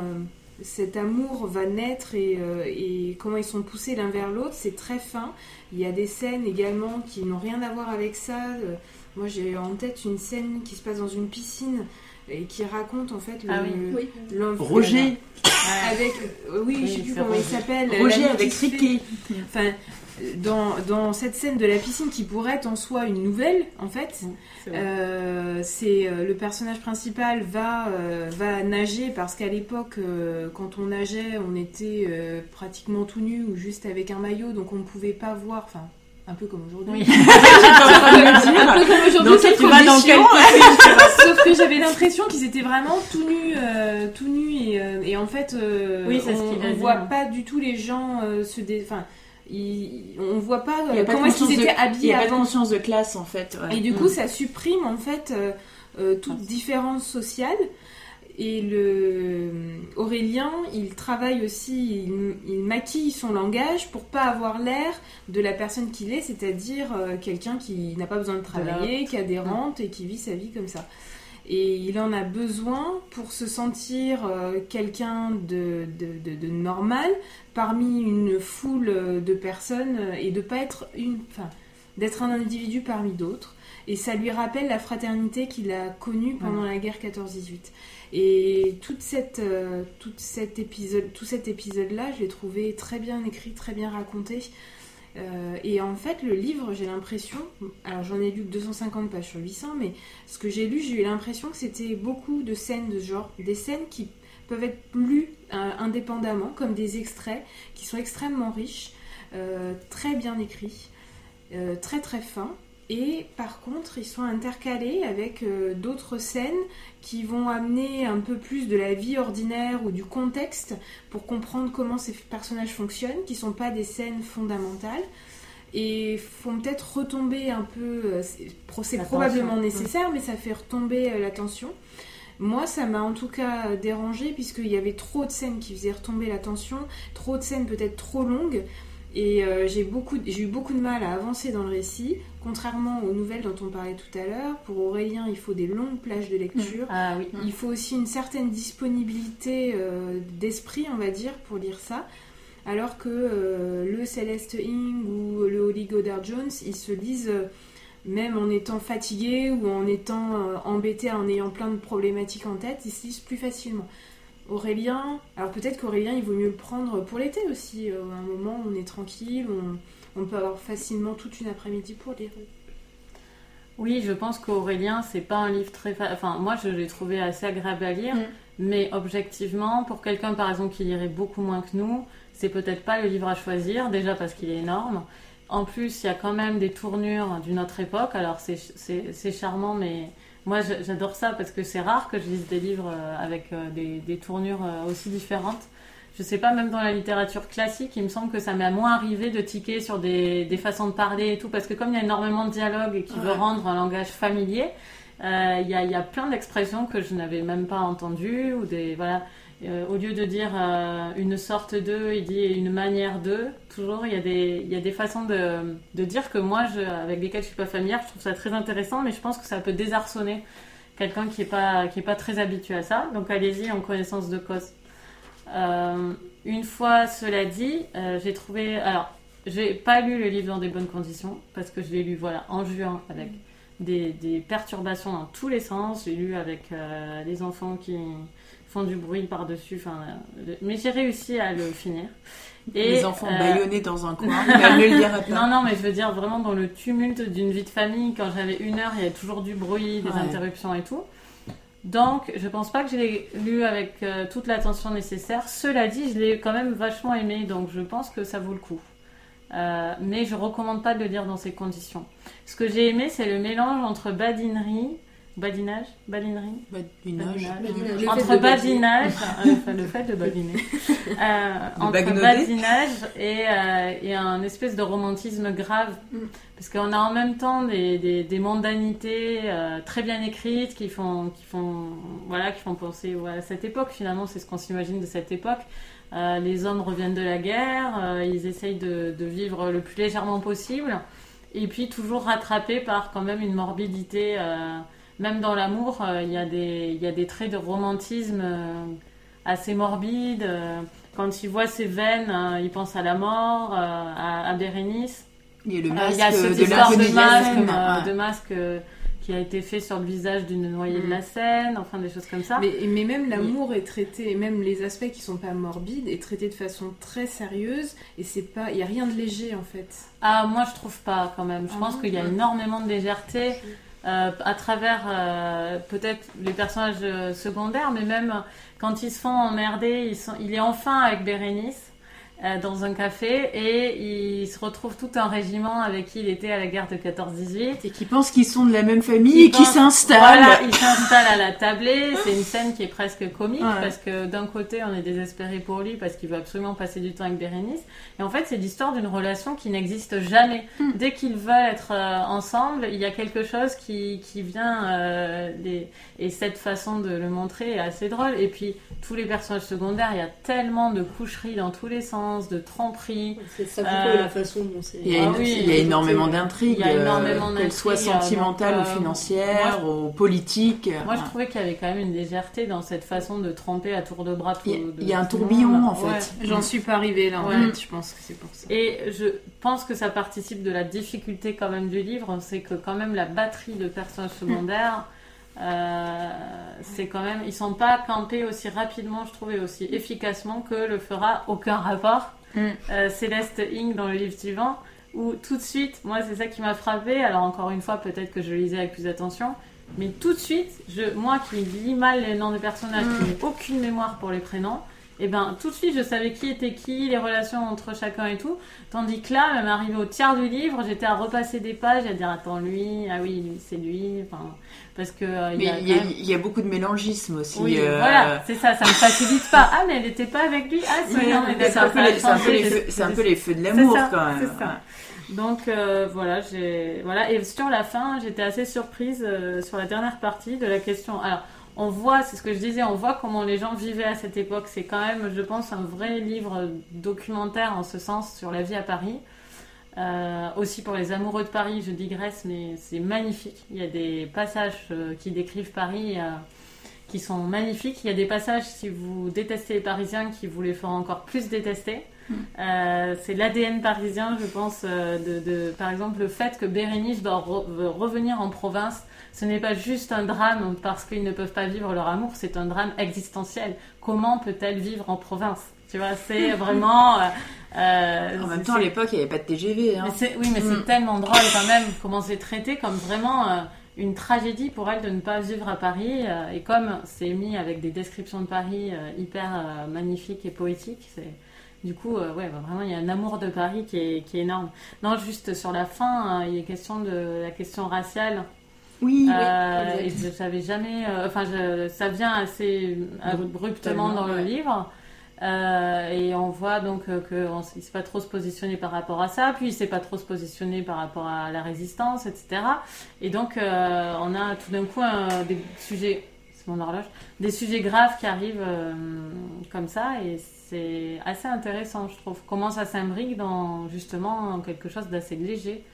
cet amour va naître et, euh, et comment ils sont poussés l'un vers l'autre. C'est très fin. Il y a des scènes également qui n'ont rien à voir avec ça. Euh, moi j'ai en tête une scène qui se passe dans une piscine et qui raconte en fait le, Ah oui. Oui. Roger, avec euh, oui, Oui, je sais plus comment il Roger. s'appelle Roger avec enfin dans, dans cette scène de la piscine qui pourrait être en soi une nouvelle en fait euh, c'est euh, le personnage principal va euh, va nager parce qu'à l'époque euh, quand on nageait on était euh, pratiquement tout nu ou juste avec un maillot donc on ne pouvait pas voir enfin un peu comme aujourd'hui Oui. un peu comme aujourd'hui sauf que- vas dans quel sauf que j'avais l'impression qu'ils étaient vraiment tout nus euh, tout nus et, et en fait euh, Oui, c'est ce on, dit, voit hein. pas du tout les gens euh, se dé... enfin ils- on voit pas, Il euh, comment est-ce qu'ils étaient de- Il habillés n'y a pas de conscience de classe en fait. ouais. et du Mm. coup, ça supprime en fait euh, euh, toute différence sociale. Et le Aurélien, il travaille aussi, il, il maquille son langage pour pas avoir l'air de la personne qu'il est, c'est-à-dire euh, quelqu'un qui n'a pas besoin de travailler, qui a des rentes et qui vit sa vie comme ça. Et il en a besoin pour se sentir euh, quelqu'un de, de, de- de normal parmi une foule de personnes euh, et de pas être une, enfin, d'être un individu parmi d'autres. Et ça lui rappelle la fraternité qu'il a connue pendant la guerre 14-18. Et toute cette, euh, toute cet épisode, tout cet épisode-là, je l'ai trouvé très bien écrit, très bien raconté. Euh, et en fait, le livre, j'ai l'impression, alors j'en ai lu que 250 pages sur 800, mais ce que j'ai lu, j'ai eu l'impression que c'était beaucoup de scènes de ce genre, des scènes qui peuvent être lues euh, indépendamment, comme des extraits, qui sont extrêmement riches, euh, très bien écrits, très très fins. Et par contre, ils sont intercalés avec euh, d'autres scènes qui vont amener un peu plus de la vie ordinaire ou du contexte pour comprendre comment ces personnages fonctionnent, qui sont pas des scènes fondamentales. Et font peut-être retomber un peu, euh, c'est probablement nécessaire, mais ça fait retomber euh, la tension. Moi, ça m'a en tout cas dérangé puisqu'il y avait trop de scènes qui faisaient retomber la tension, trop de scènes peut-être trop longues. Et euh, j'ai eu beaucoup de mal à avancer dans le récit, contrairement aux nouvelles dont on parlait tout à l'heure. Pour Aurélien, il faut des longues plages de lecture. Ah oui. Il faut aussi une certaine disponibilité euh, d'esprit, on va dire, pour lire ça. Alors que euh, le Celeste Ing ou le Holly Goddard Jones, ils se lisent euh, même en étant fatigués ou en étant embêtés, en ayant plein de problématiques en tête, ils se lisent plus facilement. Aurélien, alors peut-être qu'Aurélien, il vaut mieux le prendre pour l'été aussi. à un moment, on est tranquille, on, on peut avoir facilement toute une après-midi pour lire. Oui, je pense qu'Aurélien, c'est pas un livre très. fa- Enfin, moi, je l'ai trouvé assez agréable à lire, Mm. mais objectivement, pour quelqu'un, par exemple, qui lirait beaucoup moins que nous, c'est peut-être pas le livre à choisir, déjà parce qu'il est énorme. En plus, il y a quand même des tournures d'une autre époque, alors c'est- c'est c'est charmant, mais moi, j'adore ça parce que c'est rare que je lise des livres euh, avec euh, des, des tournures euh, aussi différentes. Je sais pas, même dans la littérature classique, il me semble que ça m'est moins arrivé de tiquer sur des, des façons de parler et tout, parce que comme il y a énormément de dialogue et qui veut Ouais. rendre un langage familier, euh, il y, a, y a plein d'expressions que je n'avais même pas entendues, ou des, voilà, euh, au lieu de dire euh, une sorte de, il dit une manière de, toujours, il y a des, il y a des façons de, de dire que moi, je, avec lesquelles je suis pas familière, je trouve ça très intéressant, mais je pense que ça peut désarçonner quelqu'un qui est pas, qui est pas très habitué à ça. Donc allez-y en connaissance de cause. Euh, une fois cela dit, euh, j'ai trouvé. Alors, j'ai pas lu le livre dans des bonnes conditions parce que je l'ai lu voilà en juin avec des, des perturbations dans tous les sens. J'ai lu avec euh, les enfants qui font du bruit par-dessus. Enfin, euh, mais j'ai réussi à le finir. Et, Les enfants euh, bâillonnés dans un coin, le non, non, mais je veux dire vraiment dans le tumulte d'une vie de famille, quand j'avais une heure, il y avait toujours du bruit, des Ouais. interruptions et tout. Donc, je pense pas que je l'ai lu avec euh, toute l'attention nécessaire. Cela dit, je l'ai quand même vachement aimé, donc je pense que ça vaut le coup. Euh, mais je recommande pas de le lire dans ces conditions. Ce que j'ai aimé, c'est le mélange entre badinerie, badinage, badinerie, Badinage. Entre badinage, euh, enfin, le fait de badiner, euh, entre bagnoder. badinage et, euh, et un espèce de romantisme grave. Mm. Parce qu'on a en même temps des, des, des mondanités euh, très bien écrites qui font, qui font, voilà, qui font penser ouais, à cette époque. Finalement, c'est ce qu'on s'imagine de cette époque. Euh, les hommes reviennent de la guerre, euh, ils essayent de, de vivre le plus légèrement possible, et puis toujours rattrapés par quand même une morbidité. Même dans l'amour, euh, il y, a des- il y a des traits de romantisme euh, assez morbides. euh, quand il voit ses veines, euh, il pense à la mort, euh, à, à Bérénice. Il y a le Euh, masque il y a cette de histoire de l'inconnu masque, euh, Ouais. de masque euh, qui a été fait sur le visage d'une noyée de Mm. la Seine, enfin des choses comme ça. Mais, mais même l'amour est traité, et même les aspects qui sont pas morbides, est traité de façon très sérieuse, et c'est pas, il y a rien de léger en fait. Ah, moi je trouve pas quand même. Je Ah pense qu'il y a énormément de légèreté euh, à travers euh, peut-être les personnages secondaires, mais même quand ils se font emmerder, ils sont, il est enfin avec Bérénice. Euh, dans un café et il se retrouve tout un régiment avec qui il était à la guerre de 14-18 Et qui pensent qu'ils sont de la même famille et qui s'installent. Voilà, il s'installe à la tablée. C'est une scène qui est presque comique Ouais. parce que d'un côté, on est désespéré pour lui parce qu'il veut absolument passer du temps avec Bérénice. Et en fait, c'est l'histoire d'une relation qui n'existe jamais. Hmm. Dès qu'ils veulent être euh, ensemble, il y a quelque chose qui, qui vient. euh, les... Et cette façon de le montrer est assez drôle. Et puis, tous les personnages secondaires, il y a tellement de coucheries dans tous les sens, de tromperies. C'est ça Euh, et la façon dont c'est. Il y a, Ah oui, il y a énormément d'intrigues, Il y a énormément euh, qu'elles soient euh, sentimentales donc, ou euh, financières, ou politiques. Moi, je trouvais qu'il y avait quand même une légèreté dans cette façon de tremper à tour de bras tout Il y a- de- il y a un tourbillon, monde. en fait. Ouais. J'en suis pas arrivée là, en Ouais. fait, je pense que c'est pour ça. Et je pense que ça participe de la difficulté quand même du livre, c'est que quand même la batterie de personnages secondaires, euh, c'est quand même, ils sont pas campés aussi rapidement, je trouvais, aussi efficacement que le fera aucun rapport. Mm. Euh, Céleste Ing dans le livre suivant, où tout de suite, moi c'est ça qui m'a frappé. Alors encore une fois, peut-être que je lisais avec plus d'attention, mais tout de suite, je, moi qui lis mal les noms des personnages, qui n'ai aucune mémoire pour les prénoms, et ben tout de suite je savais qui était qui, les relations entre chacun et tout. Tandis que là, même arrivé au tiers du livre, j'étais à repasser des pages et à dire attends lui, ah oui c'est lui, enfin parce que euh, Mais il y a il y, a, quand même- il y a beaucoup de mélangisme aussi. oui, euh, voilà, c'est ça, ça me facilite pas. Ah, mais elle était pas avec lui. Ah, C'est un, peu les- c'est un peu les feux- de l'amour quand même. Ça. Donc euh, voilà, j'ai voilà et sur la fin, j'étais assez surprise euh, sur la dernière partie de la question. Alors, on voit, c'est ce que je disais, on voit comment les gens vivaient à cette époque. C'est quand même, je pense, un vrai livre documentaire en ce sens sur la vie à Paris. Euh, aussi pour les amoureux de Paris, je digresse, mais c'est magnifique. Il y a des passages euh, qui décrivent Paris euh, qui sont magnifiques. Il y a des passages, si vous détestez les Parisiens, qui vous les feront encore plus détester. Euh, c'est l'ADN parisien, je pense, de, de- par exemple, le fait que Bérénice doit re- revenir en province. Ce n'est pas juste un drame parce qu'ils ne peuvent pas vivre leur amour, c'est un drame existentiel. Comment peut-elle vivre en province? Tu vois, c'est vraiment. euh, euh, En même temps, à l'époque, il n'y avait pas de TGV. Hein. mais oui, mais Mm. c'est tellement drôle quand même comment c'est traité comme vraiment euh, une tragédie pour elle de ne pas vivre à Paris. euh, et comme c'est mis avec des descriptions de Paris hyper magnifiques et poétiques, c'est du coup, ouais, bah, vraiment, il y a un amour de Paris qui est, qui est énorme. Non, juste sur la fin, euh, il est question de la question raciale. Oui, Euh, et je savais jamais. euh, enfin, je- ça vient assez abruptement dans le livre. Euh, et on voit donc euh, qu'il ne sait pas trop se positionner par rapport à ça, puis il ne sait pas trop se positionner par rapport à la résistance, etc. Et donc euh, on a tout d'un coup des sujets, c'est mon horloge, des sujets graves qui arrivent euh, comme ça, et c'est assez intéressant, je trouve. Comment ça s'imbrique dans justement quelque chose d'assez léger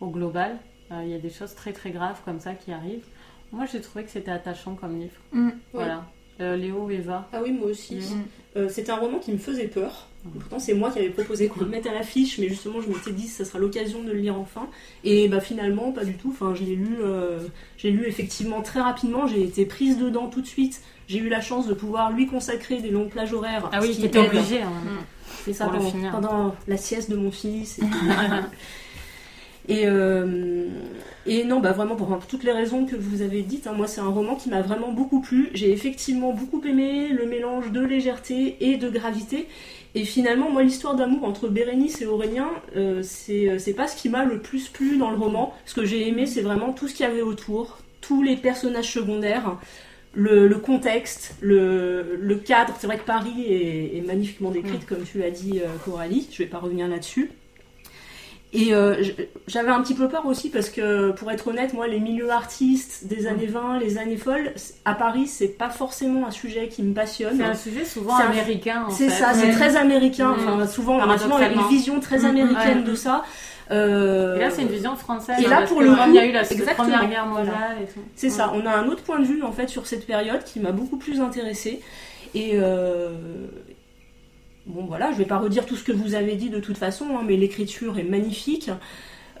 au global. Euh, Il y a des choses très très graves comme ça qui arrivent. Moi j'ai trouvé que c'était attachant comme livre. Mm. Voilà. Euh, Léo, Eva. Ah oui, moi aussi. Mm. Euh, C'était un roman qui me faisait peur. Pourtant, c'est moi qui avais proposé qu'on le mette à l'affiche, mais justement, je m'étais dit ça sera l'occasion de le lire enfin. Et bah finalement, pas du tout. Enfin, je l'ai lu, euh, j'ai lu effectivement très rapidement. J'ai été prise dedans tout de suite. J'ai eu la chance de pouvoir lui consacrer des longues plages horaires. Ah oui, qui était obligé. hein. C'est ça pour le pendant, finir. pendant la sieste de mon fils. Et, et, euh, et non, bah vraiment pour, pour toutes les raisons que vous avez dites, hein, moi c'est un roman qui m'a vraiment beaucoup plu. J'ai effectivement beaucoup aimé le mélange de légèreté et de gravité. Et finalement, moi, l'histoire d'amour entre Bérénice et Aurélien, euh, c'est c'est pas ce qui m'a le plus plu dans le roman. Ce que j'ai aimé, c'est vraiment tout ce qu'il y avait autour, tous les personnages secondaires, le, le contexte, le, le cadre. C'est vrai que Paris est, est magnifiquement décrite, comme tu l'as dit, euh, Coralie. Je vais pas revenir là-dessus. Et euh, j'avais un petit peu peur aussi parce que, pour être honnête, moi, les milieux artistes des années 20, les années folles, à Paris, c'est pas forcément un sujet qui me passionne. C'est un sujet souvent un- américain. C'est ça, c'est très américain. Mm. Enfin, souvent, on a une vision très Mm. américaine Ouais. de ça. Euh, Et là, c'est une vision française. Et là, pour le comme il y a coup, eu la exactement, Première Guerre mondiale et tout. C'est ça, on a un autre point de vue en fait sur cette période qui m'a beaucoup plus intéressée. Et euh, bon voilà, je vais pas redire tout ce que vous avez dit de toute façon, hein, mais l'écriture est magnifique.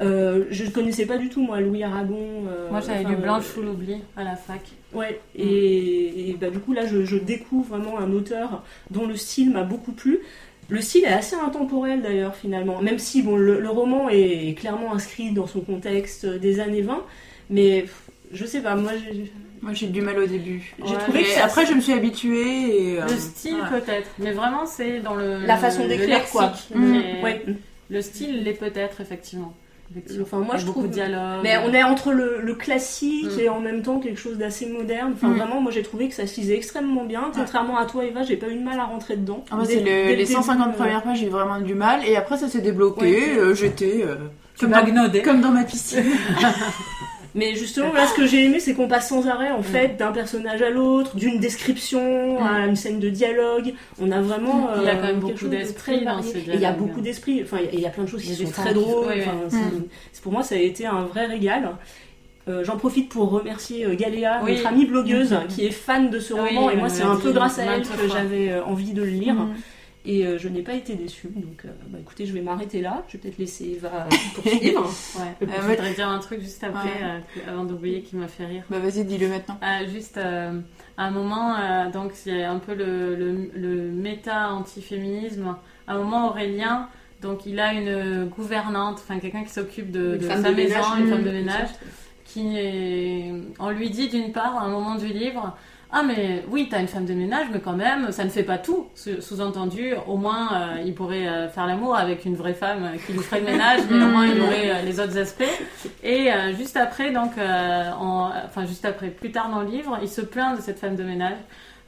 Euh, je ne connaissais pas du tout moi Louis Aragon. euh, Moi, j'avais lu Blanche euh, sous l'oubli à la fac. Ouais, et, et bah, du coup là je, je découvre vraiment un auteur dont le style m'a beaucoup plu. Le style est assez intemporel d'ailleurs finalement, même si bon, le, le roman est clairement inscrit dans son contexte des années 20, mais je sais pas, moi j'ai- Moi, j'ai eu du mal au début. J'ai Ouais, trouvé que après, je me suis habituée. Et, euh, Le style, ouais. peut-être. Mais vraiment, c'est dans le. La façon d'écrire, quoi. Mm. Mais ouais. Le style l'est peut-être, effectivement. Effectivement. Enfin, moi, je beaucoup trouve- de dialogues. Mais on est entre le, le classique Mm. et en même temps quelque chose d'assez moderne. Enfin, Mm. vraiment, moi j'ai trouvé que ça se lisait extrêmement bien. Contrairement à toi, Eva, j'ai pas eu de mal à rentrer dedans. Ah, moi, Dès- c'est le- dès le les début, 150 euh, premières pages, j'ai vraiment du mal. Et après, ça s'est débloqué. Ouais. euh, J'étais euh, comme, comme dans ma piscine. Mais justement, là, ce que j'ai aimé, c'est qu'on passe sans arrêt, en fait, d'un personnage à l'autre, d'une description Mm. à une scène de dialogue. On a vraiment. Il y a euh, quand même quelque beaucoup d'esprit dans il y a beaucoup d'esprit. Enfin, il y a- plein de choses qui sont très drôles. Mm. pour moi, ça a été un vrai régal. Euh, J'en profite pour remercier euh, Galéa, Oui. notre amie blogueuse, qui est fan de ce Oui, roman. Et moi, c'est un peu grâce à elle que j'avais euh, envie de le lire. Mm. Et euh, je n'ai pas été déçue. Donc, euh, bah, écoutez, je vais m'arrêter là. Je vais peut-être laisser Eva poursuivre. Ouais. Euh, je voudrais dire un truc juste après, Ouais. euh, avant d'oublier, qui m'a fait rire. Bah, vas-y, dis-le maintenant. Juste à un moment, donc il y a un peu le, le, le méta-antiféminisme. À un moment, Aurélien, donc il a une gouvernante, enfin quelqu'un qui s'occupe de, sa de maison, ménage. une femme de ménage, qui est... On lui dit d'une part, à un moment du livre, ah mais oui, t'as une femme de ménage, mais quand même, ça ne fait pas tout. Sous- Sous-entendu, au moins, euh, il pourrait euh, faire l'amour avec une vraie femme euh, qui lui ferait le ménage, mais au moins il aurait euh, les autres aspects. Et juste après, donc, en- enfin juste après, plus tard dans le livre, il se plaint de cette femme de ménage.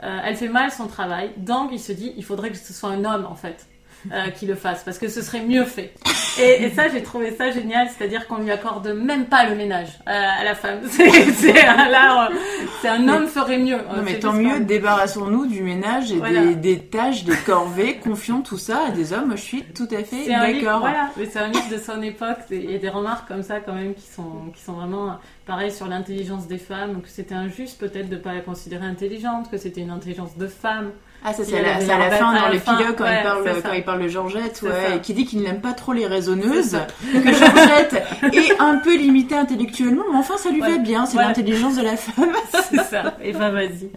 Elle fait mal son travail, donc il se dit, il faudrait que ce soit un homme en fait. Euh, qui le fasse parce que ce serait mieux fait et, et ça j'ai trouvé ça génial c'est à dire qu'on lui accorde même pas le ménage euh, à la femme c'est un, euh, un homme ferait mieux Non, mais tant mieux, débarrassons-nous du ménage et Voilà. des, des tâches, des corvées, confions tout ça à des hommes. Je suis tout à fait d'accord. voilà, mais c'est un livre de son époque. et Il y a des remarques comme ça quand même qui sont, qui sont vraiment pareilles sur l'intelligence des femmes, que c'était injuste peut-être de ne pas la considérer intelligente, que c'était une intelligence de femme. Ah, ça, c'est à la, fin dans fin, l'épilogue quand, ouais, il parle, quand il parle de Georgette, ouais, et qui dit qu'il n'aime pas trop les raisonneuses, que Georgette est un peu limitée intellectuellement, mais enfin ça lui va bien, c'est l'intelligence de la femme. C'est ça. Et ben vas-y.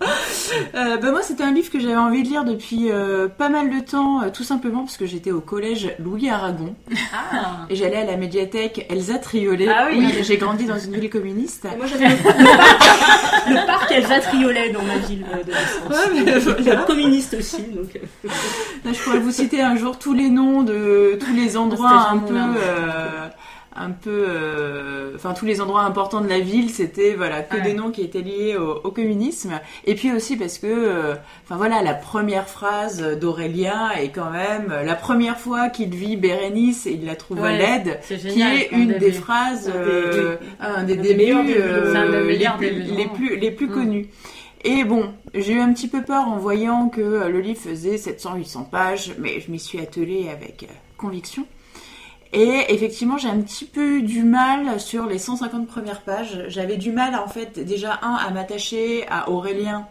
Euh, bah moi c'était un livre que j'avais envie de lire depuis euh, pas mal de temps, euh, tout simplement parce que j'étais au collège Louis Aragon Ah. et j'allais à la médiathèque Elsa Triolet. Ah oui. j'ai grandi dans une ville communiste. Et moi j'avais le, le parc, Elsa Triolet dans ma ville euh, de naissance. Ouais, mais voilà. Communiste aussi, donc. euh, Là, je pourrais vous citer un jour tous les noms de tous les endroits C'était un peu, Moulin. euh, un peu, euh, enfin tous les endroits importants de la ville, c'était voilà que Ouais. des noms qui étaient liés au, au communisme. Et puis aussi parce que, euh, enfin voilà, la première phrase d'Aurélien est quand même la première fois qu'il vit Bérénice, il la trouve Ouais, laide. Qui est une des phrases, Un des- un débuts, les, plus, les plus Mm. connus. Et bon, j'ai eu un petit peu peur en voyant que euh, le livre faisait 700-800 pages, mais je m'y suis attelée avec euh, conviction. Et effectivement, j'ai un petit peu eu du mal sur les 150 premières pages. J'avais du mal, en fait, déjà, un, à m'attacher à Aurélien.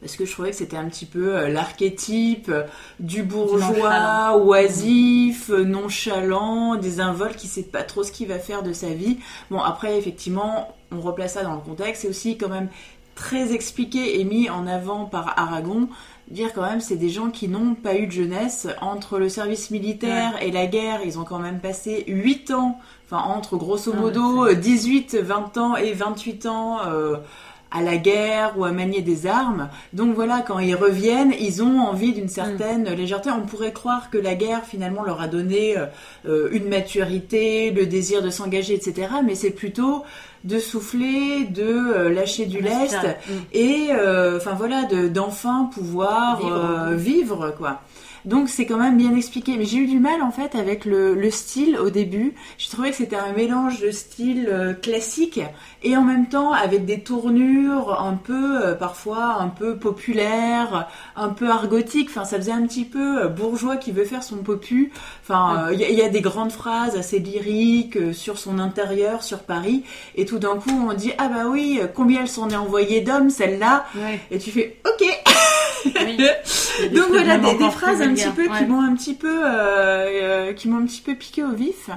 Parce que je trouvais que c'était un petit peu euh, l'archétype du bourgeois, oisif, nonchalant, désinvolte, qui sait pas trop ce qu'il va faire de sa vie. Bon, après, effectivement, on replace ça dans le contexte. C'est aussi quand même très expliqué et mis en avant par Aragon. Dire quand même, c'est des gens qui n'ont pas eu de jeunesse. Entre le service militaire et la guerre, ils ont quand même passé 8 ans, enfin entre grosso Ah, modo 18, 20 ans et 28 ans euh, à la guerre ou à manier des armes. Donc voilà, quand ils reviennent, ils ont envie d'une certaine légèreté. On pourrait croire que la guerre finalement leur a donné euh, euh, une maturité, le désir de s'engager, etc. Mais c'est plutôt de souffler, de euh, lâcher du lest. Mm. et euh, enfin voilà de d'enfin pouvoir Vivre. euh, vivre quoi. Donc c'est quand même bien expliqué. Mais j'ai eu du mal en fait avec le, le style au début. J'ai trouvé que c'était un mélange de style euh, classique et en même temps avec des tournures un peu euh, parfois un peu populaires, un peu argotiques. Enfin ça faisait un petit peu euh, bourgeois qui veut faire son popu. Enfin euh, il y, a- il y a des grandes phrases assez lyriques euh, sur son intérieur, sur Paris. Et tout d'un coup on dit ah bah oui combien elle s'en est envoyée d'hommes celle-là? Ouais. Et tu fais ok. Oui. Des Donc voilà des, phrases un petit peu qui m'ont un petit peu euh, euh, qui m'ont un petit peu piqué au vif.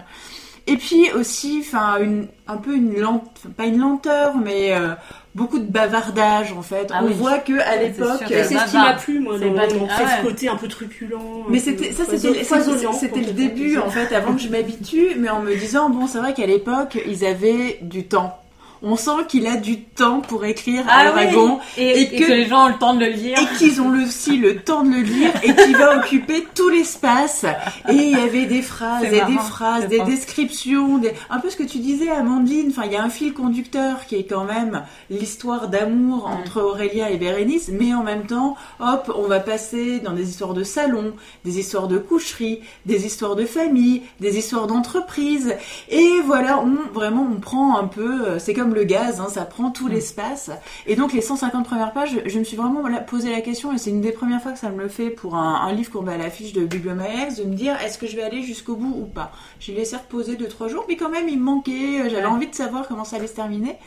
Et puis aussi, enfin, une, un peu une lente, enfin, pas une lenteur, mais euh, beaucoup de bavardage en fait. Ah On oui. voit que à c'est l'époque, Euh, c'est ce qui m'a plu, moi, C'est dans, pas- dans ah fait ouais. ce côté un peu truculent. mais c'était ça, foison- c'était le début en fait, avant que je m'habitue, mais en me disant bon, c'est vrai qu'à l'époque, ils avaient du temps. On sent qu'il a du temps pour écrire Ah Aragon. oui. Et, et et que- les gens ont le temps de le lire. et qu'ils ont aussi le temps de le lire et qui va occuper tout l'espace. Et il y avait des phrases et des phrases, des pense. descriptions, des... un peu ce que tu disais Amandine. Enfin, il y a un fil conducteur qui est quand même l'histoire d'amour Mm. entre Aurélia et Bérénice, mais en même temps, hop, on va passer dans des histoires de salon, des histoires de coucherie, des histoires de famille, des histoires d'entreprise. Et voilà, on, vraiment, on prend un peu, euh, c'est comme le gaz, hein, ça prend Mm. tout l'espace. Et donc les 150 premières pages, je, me suis vraiment posé la question, et c'est une des premières fois que ça me le fait pour un, un livre qu'on met à l'affiche de Bibliomaex, de me dire est-ce que je vais aller jusqu'au bout ou pas? J'ai laissé reposer 2-3 jours, mais quand même il me manquait, euh, j'avais Ouais. envie de savoir comment ça allait se terminer.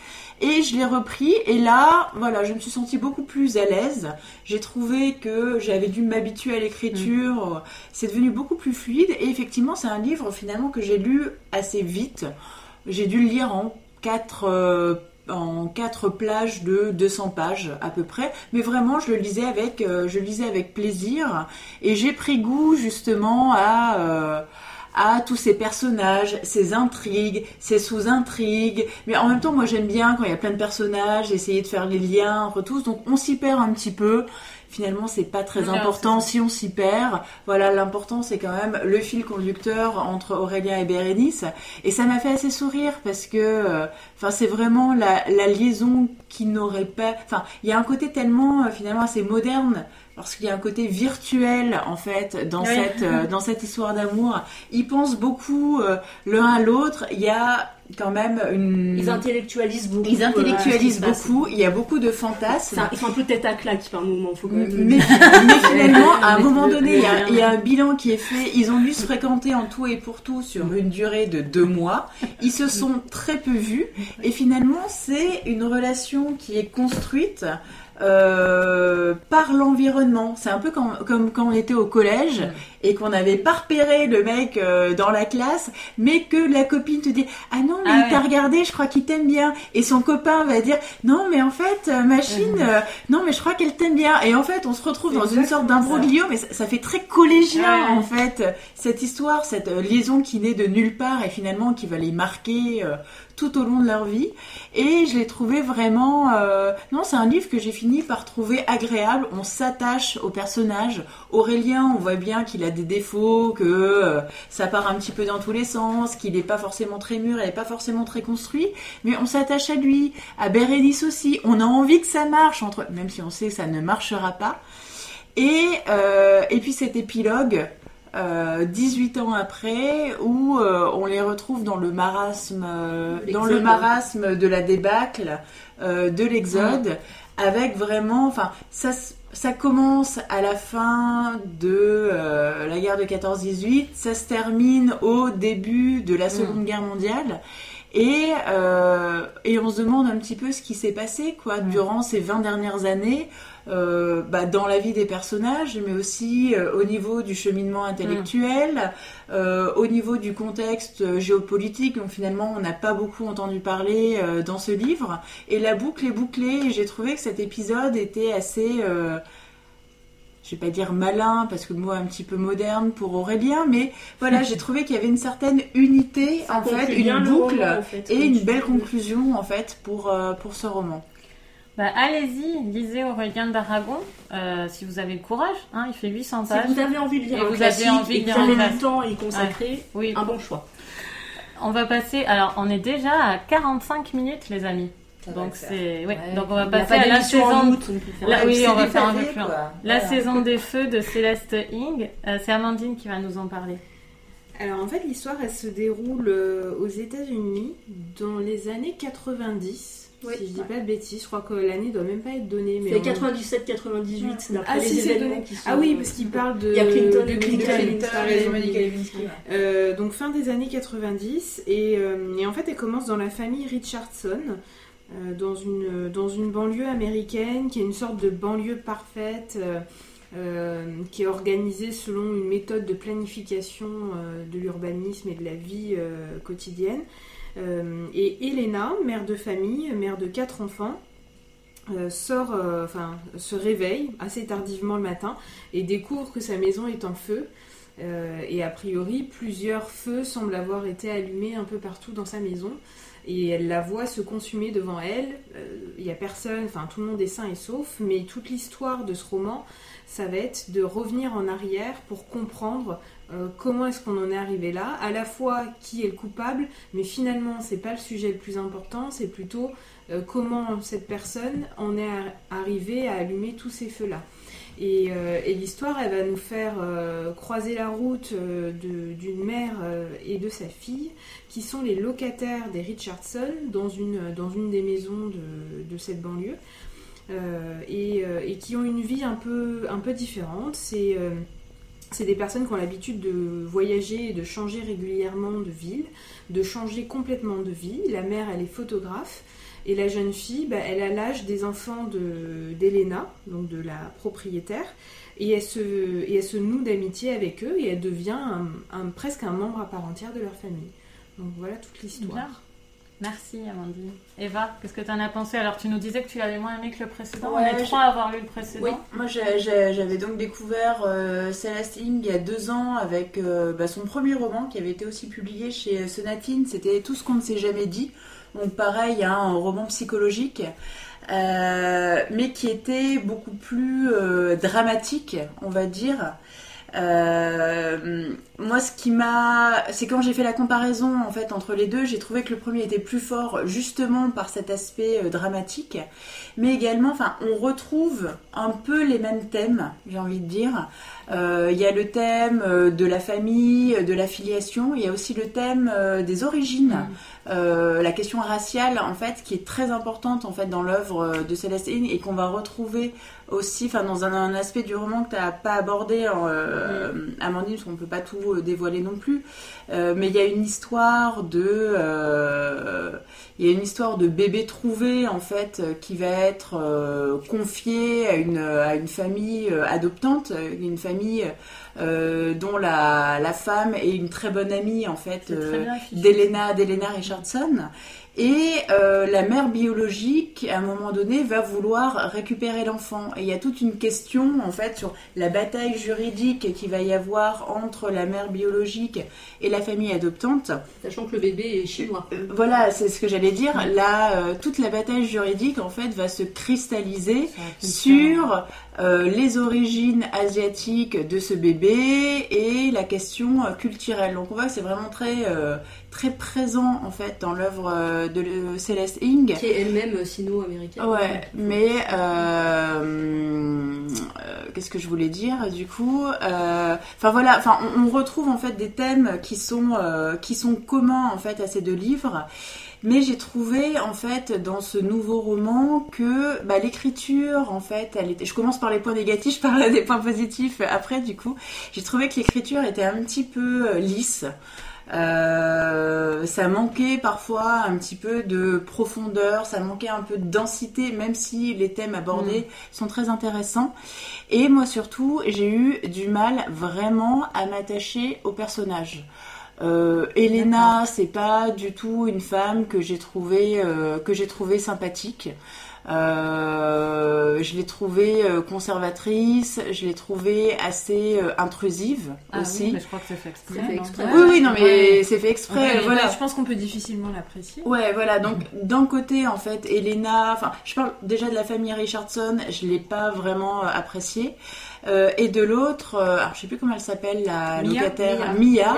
Et je l'ai repris, et là, voilà, je me suis sentie beaucoup plus à l'aise. J'ai trouvé que j'avais dû m'habituer à l'écriture, c'est devenu beaucoup plus fluide, et effectivement c'est un livre finalement que j'ai lu assez vite. J'ai dû le lire en 4 en quatre plages de 200 pages à peu près, mais vraiment je le lisais avec, euh, je lisais avec plaisir et j'ai pris goût justement à euh, à tous ces personnages, ces intrigues, ces sous-intrigues. Mais en même temps, moi j'aime bien quand il y a plein de personnages, essayer de faire les liens entre tous. Donc on s'y perd un petit peu. Finalement, c'est pas très important si on s'y perd. Voilà, l'important c'est quand même le fil conducteur entre Aurélien et Bérénice. Et ça m'a fait assez sourire parce que, euh, enfin, c'est vraiment la, la liaison qui n'aurait pas. Enfin, il y a un côté tellement euh, finalement assez moderne parce qu'il y a un côté virtuel en fait dans Oui. cette euh, dans cette histoire d'amour. Ils pensent beaucoup l'un à l'autre. Il y a quand même une. Ils intellectualisent beaucoup. Ils euh, intellectualisent beaucoup. Il y a beaucoup de fantasmes. Un- Ils sont un peu tête à claque par moment, faut quand même Mais, mais finalement, à un moment donné, il y, a, lien. il y a un bilan qui est fait. Ils ont dû se fréquenter en tout et pour tout sur une durée de deux mois. Ils se sont très peu vus. Et finalement, c'est une relation qui est construite euh, par l'environnement. C'est un peu comme, comme quand on était au collège et qu'on n'avait pas repéré le mec euh, dans la classe, mais que la copine te dit ah non mais Ah il t'a regardé, je crois qu'il t'aime bien, et son copain va dire non mais en fait euh, machine, euh, non mais je crois qu'elle t'aime bien, et en fait on se retrouve dans une sorte d'imbroglio, mais ça, ça fait très collégien Ouais. en fait cette histoire, cette euh, liaison qui naît de nulle part et finalement qui va les marquer euh, tout au long de leur vie. Et je l'ai trouvé vraiment... euh, Non, c'est un livre que j'ai fini par trouver agréable. On s'attache au personnage. Aurélien, on voit bien qu'il a des défauts, que euh, ça part un petit peu dans tous les sens, qu'il n'est pas forcément très mûr, il n'est pas forcément très construit. Mais on s'attache à lui. À Bérénice aussi. On a envie que ça marche, entre... même si on sait que ça ne marchera pas. Et, euh, et puis cet épilogue, euh, 18 ans après, où euh, on les retrouve dans le marasme, euh, dans le marasme de la débâcle, euh, de l'exode, avec vraiment, enfin, ça, s- ça commence à la fin de euh, la guerre de 14-18, ça se termine au début de la Seconde Guerre mondiale. Et, euh, et on se demande un petit peu ce qui s'est passé quoi durant ces 20 dernières années euh, bah, dans la vie des personnages, mais aussi euh, au niveau du cheminement intellectuel, euh, au niveau du contexte géopolitique dont finalement on n'a pas beaucoup entendu parler dans ce livre. Et la boucle est bouclée et j'ai trouvé que cet épisode était assez... je vais pas dire malin parce que le mot est un petit peu moderne pour Aurélien, mais voilà, j'ai trouvé qu'il y avait une certaine unité Ça en fait, une le boucle roman, en fait, et une belle conclusion en fait pour, euh, pour ce roman. Bah, allez-y, lisez Aurélien d'Aragon, euh, si vous avez le courage. Hein, il fait 800 Si pages. vous avez envie de lire Et un vous avez envie de et que lire vous avez classique. du temps à y consacrer, Oui, un bon choix. on va passer. Alors, on est déjà à 45 minutes, les amis. Ça Donc c'est. Ouais. Donc on va passer pas à la saison. août, on oui, on va des faire un peu plus. La saison des feux de Céleste Ing. Euh, c'est Amandine qui va nous en parler. Alors en fait, l'histoire, elle se déroule euh, aux États-Unis dans les années 90. Oui. Si je dis pas de bêtises, je crois que l'année doit même pas être donnée. Mais C'est on- 97-98, d'après Ah, les si, événements donné. qui sont... Ah oui, parce qu'il parle de, Il y a Clinton de et Clinton. Lewinsky, ouais. Euh, donc fin des années 90 et, euh, et en fait elle commence dans la famille Richardson euh, dans, une, dans une banlieue américaine qui est une sorte de banlieue parfaite euh, euh, qui est organisée selon une méthode de planification euh, de l'urbanisme et de la vie euh, quotidienne. Euh, et Elena, mère de famille, mère de quatre enfants, euh, sort, euh, enfin, se réveille assez tardivement le matin et découvre que sa maison est en feu. Et a priori, plusieurs feux semblent avoir été allumés un peu partout dans sa maison. Et elle la voit se consumer devant elle. Il n'y a personne, enfin tout le monde est sain et sauf. Mais toute l'histoire de ce roman, ça va être de revenir en arrière pour comprendre euh, comment est-ce qu'on en est arrivé là? À la fois qui est le coupable, mais finalement c'est pas le sujet le plus important. C'est plutôt euh, comment cette personne en est ar- arrivée à allumer tous ces feux-là. Et, euh, l'histoire, elle va nous faire croiser la route d'une mère et de sa fille, qui sont les locataires des Richardson dans une, des maisons de, cette banlieue, et, qui ont une vie un peu, un peu différente. C'est c'est des personnes qui ont l'habitude de voyager et de changer régulièrement de ville, de changer complètement de vie. La mère, elle est photographe. Et la jeune fille, bah, elle a l'âge des enfants de- d'Elena, donc de la propriétaire, et elle se, noue d'amitié avec eux et elle devient presque un membre à part entière de leur famille. Donc voilà toute l'histoire. Merci Amandine. Eva, qu'est-ce que tu en as pensé? Alors tu nous disais que tu l'avais moins aimé que le précédent. Ouais, On est trois à avoir lu le précédent. Oui, moi j'avais donc découvert euh, Celeste Ing il y a deux ans avec euh, bah, son premier roman qui avait été aussi publié chez Sonatine, c'était Tout ce qu'on ne s'est jamais dit. Donc pareil, hein, un roman psychologique, euh, mais qui était beaucoup plus euh, dramatique, on va dire. Euh, moi, ce qui m'a, c'est quand j'ai fait la comparaison en fait entre les deux, j'ai trouvé que le premier était plus fort justement par cet aspect euh, dramatique, mais également, enfin, on retrouve un peu les mêmes thèmes, j'ai envie de dire. Euh, Il y a le thème de la famille, de la filiation, il y a aussi le thème des origines. Mm. La question raciale en fait qui est très importante en fait dans l'œuvre de Célestine et qu'on va retrouver aussi enfin dans un, un aspect du roman que tu n'as pas abordé euh, euh, Amandine, parce qu'on ne peut pas tout euh, dévoiler non plus. Euh, mais il y a une histoire de, il y a une histoire de bébé trouvé en fait qui va être confié à une à une famille adoptante, une famille dont la, la femme est une très bonne amie en fait d'Elena Richardson et euh, la mère biologique, à un moment donné, va vouloir récupérer l'enfant. Et il y a toute une question, en fait, sur la bataille juridique qu'il va y avoir entre la mère biologique et la famille adoptante. Sachant que le bébé est chinois. Euh, voilà, c'est ce que j'allais dire. Là, euh, toute la bataille juridique, en fait, va se cristalliser sur les origines asiatiques de ce bébé et la question culturelle. Donc on voit que c'est vraiment très très présent en fait dans l'œuvre euh, de Céleste Ing. Qui est elle-même sino-américaine. Ouais, mais euh, euh, qu'est-ce que je voulais dire du coup Enfin voilà, enfin on, retrouve en fait des thèmes qui sont qui sont communs en fait à ces deux livres. Mais j'ai trouvé en fait dans ce nouveau roman que bah, l'écriture en fait, elle était. Je commence par les points négatifs, je parle des points positifs après du coup. J'ai trouvé que l'écriture était un petit peu lisse. Euh, ça manquait parfois un petit peu de profondeur, ça manquait un peu de densité, même si les thèmes abordés mm. sont très intéressants. Et moi surtout, j'ai eu du mal vraiment à m'attacher au personnage. Euh, Elena, c'est pas du tout une femme que j'ai trouvé euh, que j'ai trouvé sympathique. Euh, je l'ai trouvée euh, conservatrice, je l'ai trouvée assez euh, intrusive ah aussi. Oui, mais je crois que c'est fait exprès. Oui, oui, non, mais c'est fait exprès. voilà. je pense qu'on peut difficilement l'apprécier. Ouais, voilà. Donc, d'un côté, en fait, Elena, enfin, je parle déjà de la famille Richardson, je l'ai pas vraiment appréciée. Euh, et de l'autre, euh, alors je sais plus comment elle s'appelle, la locataire, Mia.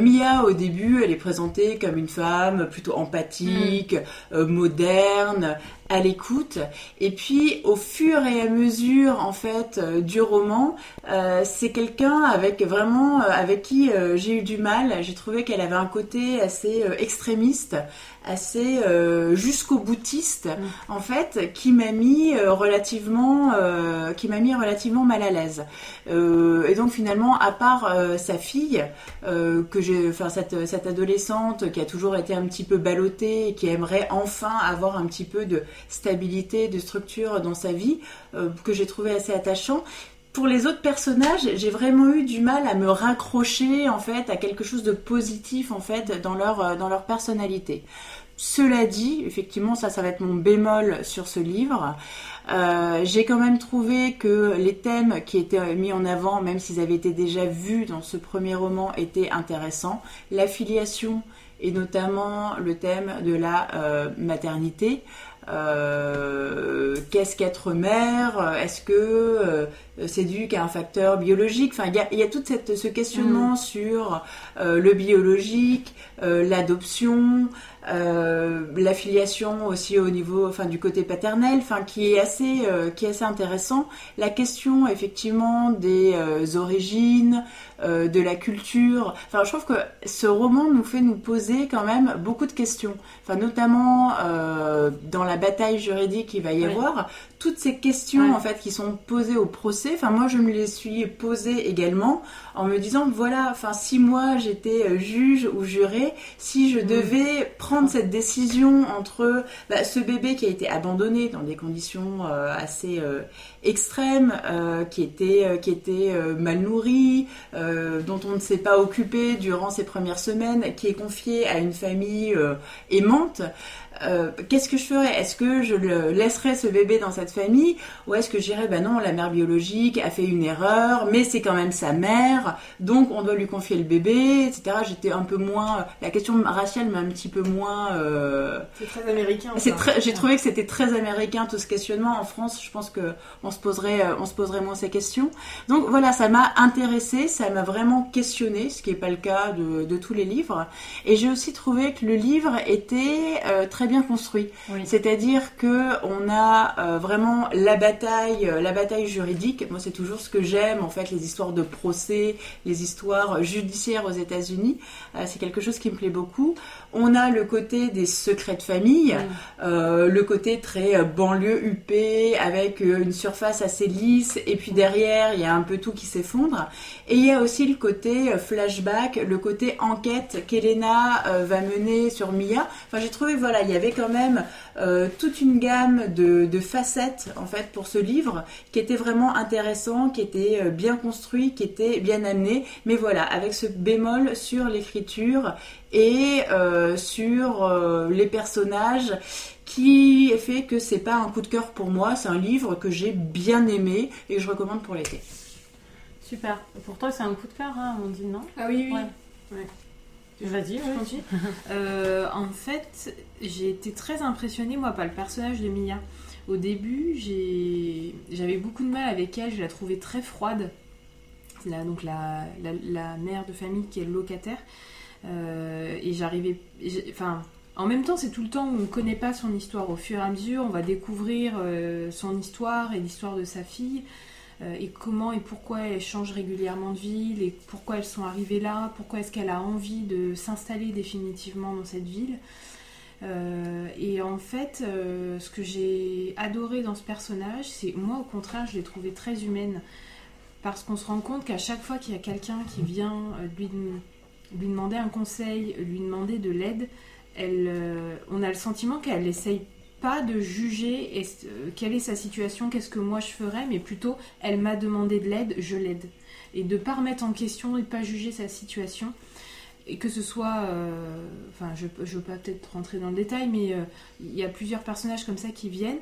Mia, au début, elle est présentée comme une femme plutôt empathique, mm. moderne, à l'écoute. Et puis, au fur et à mesure, en fait, euh, du roman, euh, c'est quelqu'un avec vraiment, euh, avec qui j'ai eu du mal. J'ai trouvé qu'elle avait un côté assez extrémiste, assez jusqu'au boutiste, mm. en fait, qui m'a mis relativement, qui m'a mis relativement mal à l'aise. et donc, finalement, à part sa fille, que j'ai, enfin, cette, cette adolescente qui a toujours été un petit peu ballottée et qui aimerait enfin avoir un petit peu de stabilité, de structure dans sa vie, euh, que j'ai trouvé assez attachant. Pour les autres personnages, j'ai vraiment eu du mal à me raccrocher en fait à quelque chose de positif en fait dans leur euh, dans leur personnalité. Cela dit, effectivement, ça, ça va être mon bémol sur ce livre. Euh, j'ai quand même trouvé que les thèmes qui étaient mis en avant, même s'ils avaient été déjà vus dans ce premier roman, étaient intéressants. L'affiliation et notamment le thème de la maternité. Euh, qu'est-ce qu'être mère? Est-ce que euh, c'est dû qu'à un facteur biologique Enfin, il y a, tout cette, ce questionnement mm. sur euh, le biologique, l'adoption, l'affiliation aussi au niveau, enfin, du côté paternel, enfin, qui est assez, qui est assez intéressant. La question effectivement des origines, euh, de la culture. Enfin, je trouve que ce roman nous fait nous poser quand même beaucoup de questions. Enfin, notamment euh, dans la bataille juridique qu'il va y avoir, toutes ces questions en fait qui sont posées au procès. Enfin, moi, je me les suis posées également en me disant voilà, enfin, si moi j'étais euh, juge ou juré, si je mm. devais prendre cette décision entre bah, ce bébé qui a été abandonné dans des conditions assez extrêmes, qui était qui était mal nourri. Euh, dont on ne s'est pas occupé durant ces premières semaines, qui est confié à une famille euh, aimante, euh, qu'est-ce que je ferais? Est-ce que je le laisserais ce bébé dans cette famille? Ou est-ce que je dirais ben non, la mère biologique a fait une erreur, mais c'est quand même sa mère, donc on doit lui confier le bébé, etc. J'étais un peu moins, la question raciale m'a un petit peu moins. Euh, c'est très américain. C'est très, j'ai trouvé que c'était très américain tout ce questionnement. En France, je pense que on se poserait, euh, on se poserait moins ces questions. Donc voilà, ça m'a intéressé, ça m'a vraiment questionné, ce qui n'est pas le cas de, de, tous les livres. Et j'ai aussi trouvé que le livre était très bien construit. C'est-à-dire que on a euh, vraiment la bataille, euh, la bataille juridique. Moi, c'est toujours ce que j'aime en fait, les histoires de procès, les histoires judiciaires aux États-Unis. Euh, c'est quelque chose qui me plaît beaucoup. On a le côté des secrets de famille, euh, le côté très euh, banlieue huppée avec euh, une surface assez lisse et puis derrière il y a un peu tout qui s'effondre. Et il y a aussi le côté flashback, le côté enquête qu'Elena euh, va mener sur Mia. Enfin j'ai trouvé voilà il y avait quand même euh, toute une gamme de, de facettes en fait pour ce livre qui était vraiment intéressant, qui était bien construit, qui était bien amené. Mais voilà avec ce bémol sur l'écriture et euh, sur euh, les personnages qui fait que c'est pas un coup de cœur pour moi, c'est un livre que j'ai bien aimé et que je recommande pour l'été. Super. Pour toi, c'est un coup de cœur, hein, on dit non? Ah oui, oui. Ouais. Ouais. Vas-y, Je oui. Euh, en fait, j'ai été très impressionnée, moi, par le personnage de Mia. Au début, j'avais beaucoup de mal avec elle, je la trouvais très froide. C'est la- donc la, la, la mère de famille qui est le locataire. Euh, et j'arrivais. Enfin, en même temps, c'est tout le temps où on ne connaît pas son histoire. Au fur et à mesure, on va découvrir euh, son histoire et l'histoire de sa fille. euh, et comment et pourquoi elle change régulièrement de ville et pourquoi elles sont arrivées là, pourquoi est-ce qu'elle a envie de s'installer définitivement dans cette ville. Et en fait, ce que j'ai adoré dans ce personnage, c'est moi au contraire, je l'ai trouvée très humaine. Parce qu'on se rend compte qu'à chaque fois qu'il y a quelqu'un qui vient lui, lui demander un conseil, lui demander de l'aide, elle, euh, on a le sentiment qu'elle essaye pas de juger euh, quelle est sa situation, qu'est-ce que moi je ferais, mais plutôt elle m'a demandé de l'aide, je l'aide. Et de pas remettre en question et de pas juger sa situation. Et que ce soit, euh, enfin je ne veux pas peut-être rentrer dans le détail, mais il y a plusieurs personnages comme ça qui viennent.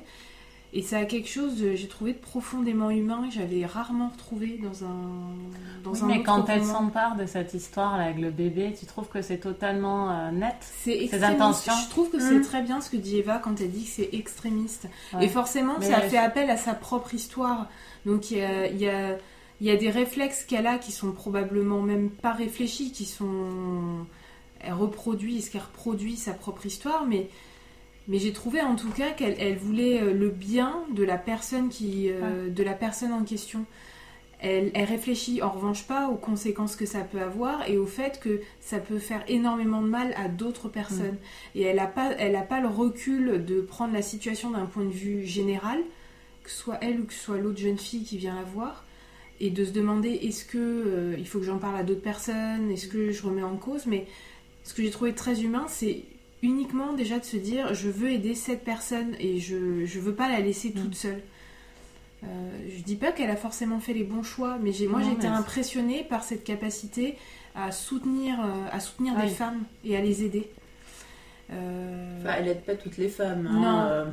Et ça a quelque chose, j'ai trouvé de profondément humain que j'avais rarement retrouvé dans un dans Oui, un mais autre quand elle s'empare de cette histoire là, avec le bébé, tu trouves que c'est totalement euh, net C'est extrémiste. intentions. Je trouve que c'est Mm. très bien ce que dit Eva quand elle dit que c'est extrémiste. Ouais. Et forcément, Mais ça je- fait appel à sa propre histoire. Donc il y a, il y a- il y a des réflexes qu'elle a qui sont probablement même pas réfléchis, qui sont... Elle reproduit, est-ce qu'elle reproduit sa propre histoire, mais... Mais j'ai trouvé en tout cas qu'elle elle voulait euh, le bien de la personne qui, euh, de la personne en question. Elle, elle réfléchit en revanche pas aux conséquences que ça peut avoir et au fait que ça peut faire énormément de mal à d'autres personnes. Et elle n'a pas, elle a pas le recul de prendre la situation d'un point de vue général, que ce soit elle ou que ce soit l'autre jeune fille qui vient la voir, et de se demander est-ce que euh, il faut que j'en parle à d'autres personnes, est-ce que je remets en cause. Mais ce que j'ai trouvé très humain, c'est uniquement déjà de se dire je veux aider cette personne et je ne veux pas la laisser toute seule. Euh, je dis pas qu'elle a forcément fait les bons choix, mais j'ai, moi Non, j'ai été impressionnée par cette capacité à soutenir, euh, à soutenir des femmes et à les aider. Euh, Enfin, elle aide pas toutes les femmes. Non. Hein, euh.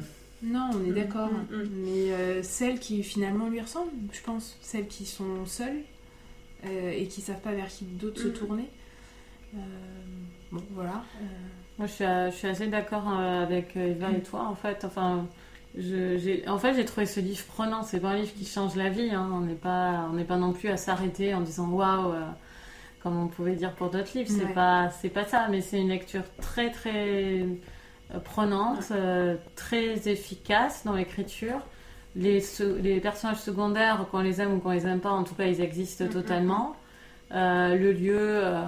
non, on est Mm, d'accord. mm, mm. Mais euh, celles qui finalement lui ressemblent, je pense, celles qui sont seules euh, et qui savent pas vers qui d'autre se Mm. tourner. Euh, bon, voilà. Moi, je suis, je suis assez d'accord euh, avec euh, Eva et toi, en fait. Enfin, je- j'ai, en fait, j'ai trouvé ce livre prenant. C'est pas un livre qui change la vie. hein. On n'est pas, on n'est pas non plus à s'arrêter en disant waouh, euh, comme on pouvait dire pour d'autres livres. C'est Ouais. pas, c'est pas ça. Mais c'est une lecture très, très prenante, euh, très efficace dans l'écriture. Les personnages secondaires, qu'on les aime ou qu'on les aime pas, en tout cas, ils existent Mm, mm, totalement. Euh, le lieu, euh,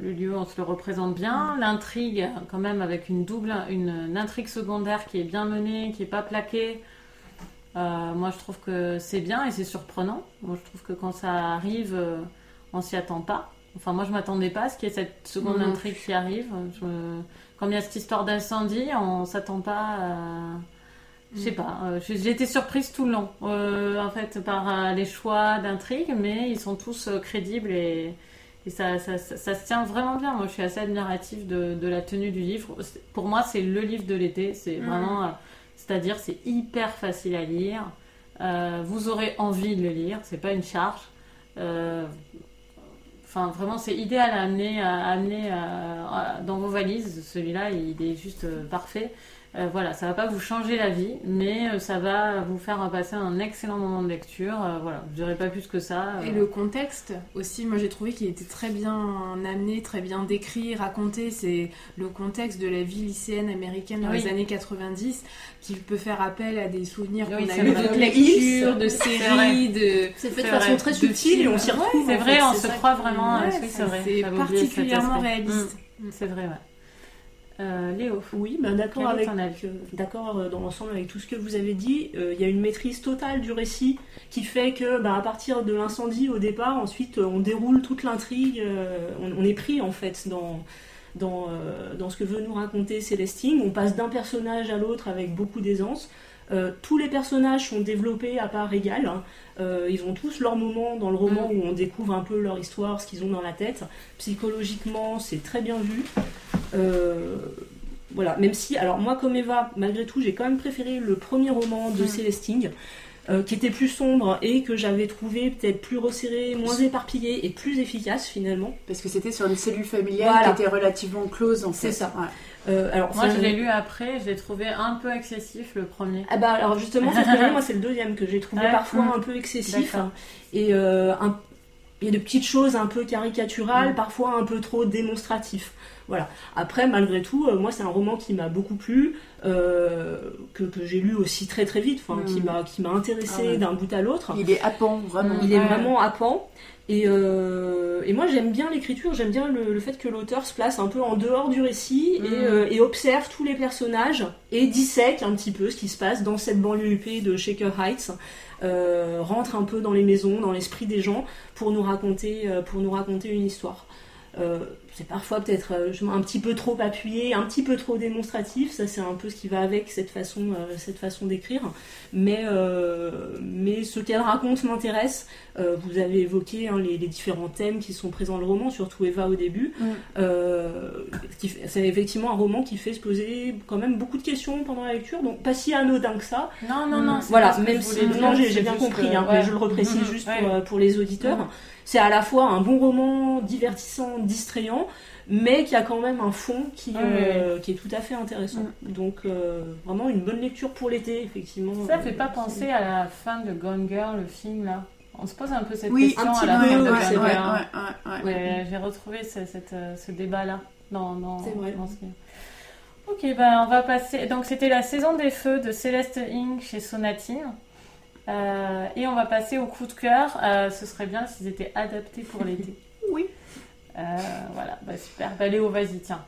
le lieu, on se le représente bien. Mm. L'intrigue, quand même, avec une double, une, une intrigue secondaire qui est bien menée, qui est pas plaquée. Euh, moi, je trouve que c'est bien et c'est surprenant. Moi, je trouve que quand ça arrive, on s'y attend pas. Enfin, moi, je m'attendais pas à ce qu'il y ait cette seconde Non. intrigue qui arrive. Je Comme il y a cette histoire d'incendie, on s'attend pas à... Je sais Mm. pas, euh, j'ai été surprise tout le long, euh, en fait, par euh, les choix d'intrigue, mais ils sont tous crédibles et, et ça, ça, ça- ça se tient vraiment bien. Moi, je suis assez admirative de, de la tenue du livre. Pour moi, c'est le livre de l'été. C'est Mhm. vraiment, c'est-à-dire, c'est hyper facile à lire. Vous aurez envie de le lire. C'est pas une charge. Enfin, vraiment, c'est idéal à amener, à amener à- dans vos valises. Celui-là, il est juste parfait. Euh, voilà, ça va pas vous changer la vie, mais euh, ça va vous faire passer un excellent moment de lecture. Euh, voilà, je dirais pas plus que ça. Et le contexte aussi, moi j'ai trouvé qu'il était très bien amené, très bien décrit, raconté. C'est le contexte de la vie lycéenne américaine dans Oui. les années 90 qui peut faire appel à des souvenirs Oui, qu'on a eu de lecture, de séries, de. C'est fait de façon vrai. très subtile et on s'y Ouais, retrouve. C'est vrai, fait, on se croit vraiment. Ouais, oui, c'est vrai. c'est particulièrement réaliste. Mm, c'est vrai, ouais. Euh, Léo. Oui, bah d'accord avec euh, d'accord euh, dans l'ensemble avec tout ce que vous avez dit. Euh, Il y a une maîtrise totale du récit qui fait que bah, à partir de l'incendie au départ, ensuite on déroule toute l'intrigue. euh, on, on est pris en fait dans dans, dans ce que veut nous raconter Célestine. On passe d'un personnage à l'autre avec beaucoup d'aisance. Euh, tous les personnages sont développés à part égale. hein. Euh, ils ont tous leur moment dans le roman où on découvre un peu leur histoire, ce qu'ils ont dans la tête. Psychologiquement, c'est très bien vu. Euh, voilà, même si, alors moi comme Eva, malgré tout, j'ai quand même préféré le premier roman de Mm. Célestine, euh, qui était plus sombre et que j'avais trouvé peut-être plus resserré, moins éparpillé et plus efficace finalement. Parce que c'était sur une cellule familiale Voilà. qui était relativement close en fait. C'est ça. Ouais. Euh, alors, Moi, je l'ai lu après, je l'ai trouvé un peu excessif le premier. Ah bah alors justement, c'est le premier, moi c'est le deuxième que j'ai trouvé Ouais. parfois Mm. un peu excessif D'accord. et euh, un- il y a de petites choses un peu caricaturales, Mm. parfois un peu trop démonstratif. Voilà. Après, malgré tout, euh, moi c'est un roman qui m'a beaucoup plu, euh, que, que j'ai lu aussi très très vite, enfin, Mm. qui m'a qui m'a intéressé Ah ouais. d'un bout à l'autre. Il est happant, vraiment. Il est vraiment happant. Et, euh, et moi j'aime bien l'écriture, j'aime bien le, le fait que l'auteur se place un peu en dehors du récit Mm. et, euh, et observe tous les personnages et dissèque un petit peu ce qui se passe dans cette banlieue huppée de Shaker Heights, euh, rentre un peu dans les maisons, dans l'esprit des gens pour nous raconter, pour nous raconter une histoire. Euh, c'est parfois peut-être euh, un petit peu trop appuyé, un petit peu trop démonstratif, ça c'est un peu ce qui va avec cette façon, euh, cette façon d'écrire. Mais, euh, mais ce qu'elle raconte m'intéresse. Vous avez évoqué hein, les, les différents thèmes qui sont présents dans le roman, surtout Eva au début. Mm. C'est effectivement un roman qui fait se poser quand même beaucoup de questions pendant la lecture, donc pas si anodin que ça. Non, non, non. C'est Voilà, même si non, j'ai bien compris, que- hein, ouais. mais je le reprécise Mhm, juste ouais. pour, pour les auditeurs. C'est à la fois un bon roman divertissant, distrayant, mais qui a quand même un fond qui, Ouais, euh, qui est tout à fait intéressant. Donc euh, vraiment une bonne lecture pour l'été, effectivement. Ça fait Euh, pas penser à la fin de Gone Girl, le film là. On se pose un peu cette Oui, question un à la fin de ouais, Gone c'est Girl. vrai. ouais, ouais, ouais. Ouais, j'ai retrouvé ce, cette, ce débat-là dans, dans, C'est vrai. Ok, ben on va passer. Donc c'était la saison des feux de Céleste Inc. chez Sonatine. Euh, et on va passer au coup de cœur. Euh, ce serait bien s'ils étaient adaptés pour l'été. Oui. Euh, voilà, bah super. Bah Léo, vas-y, tiens.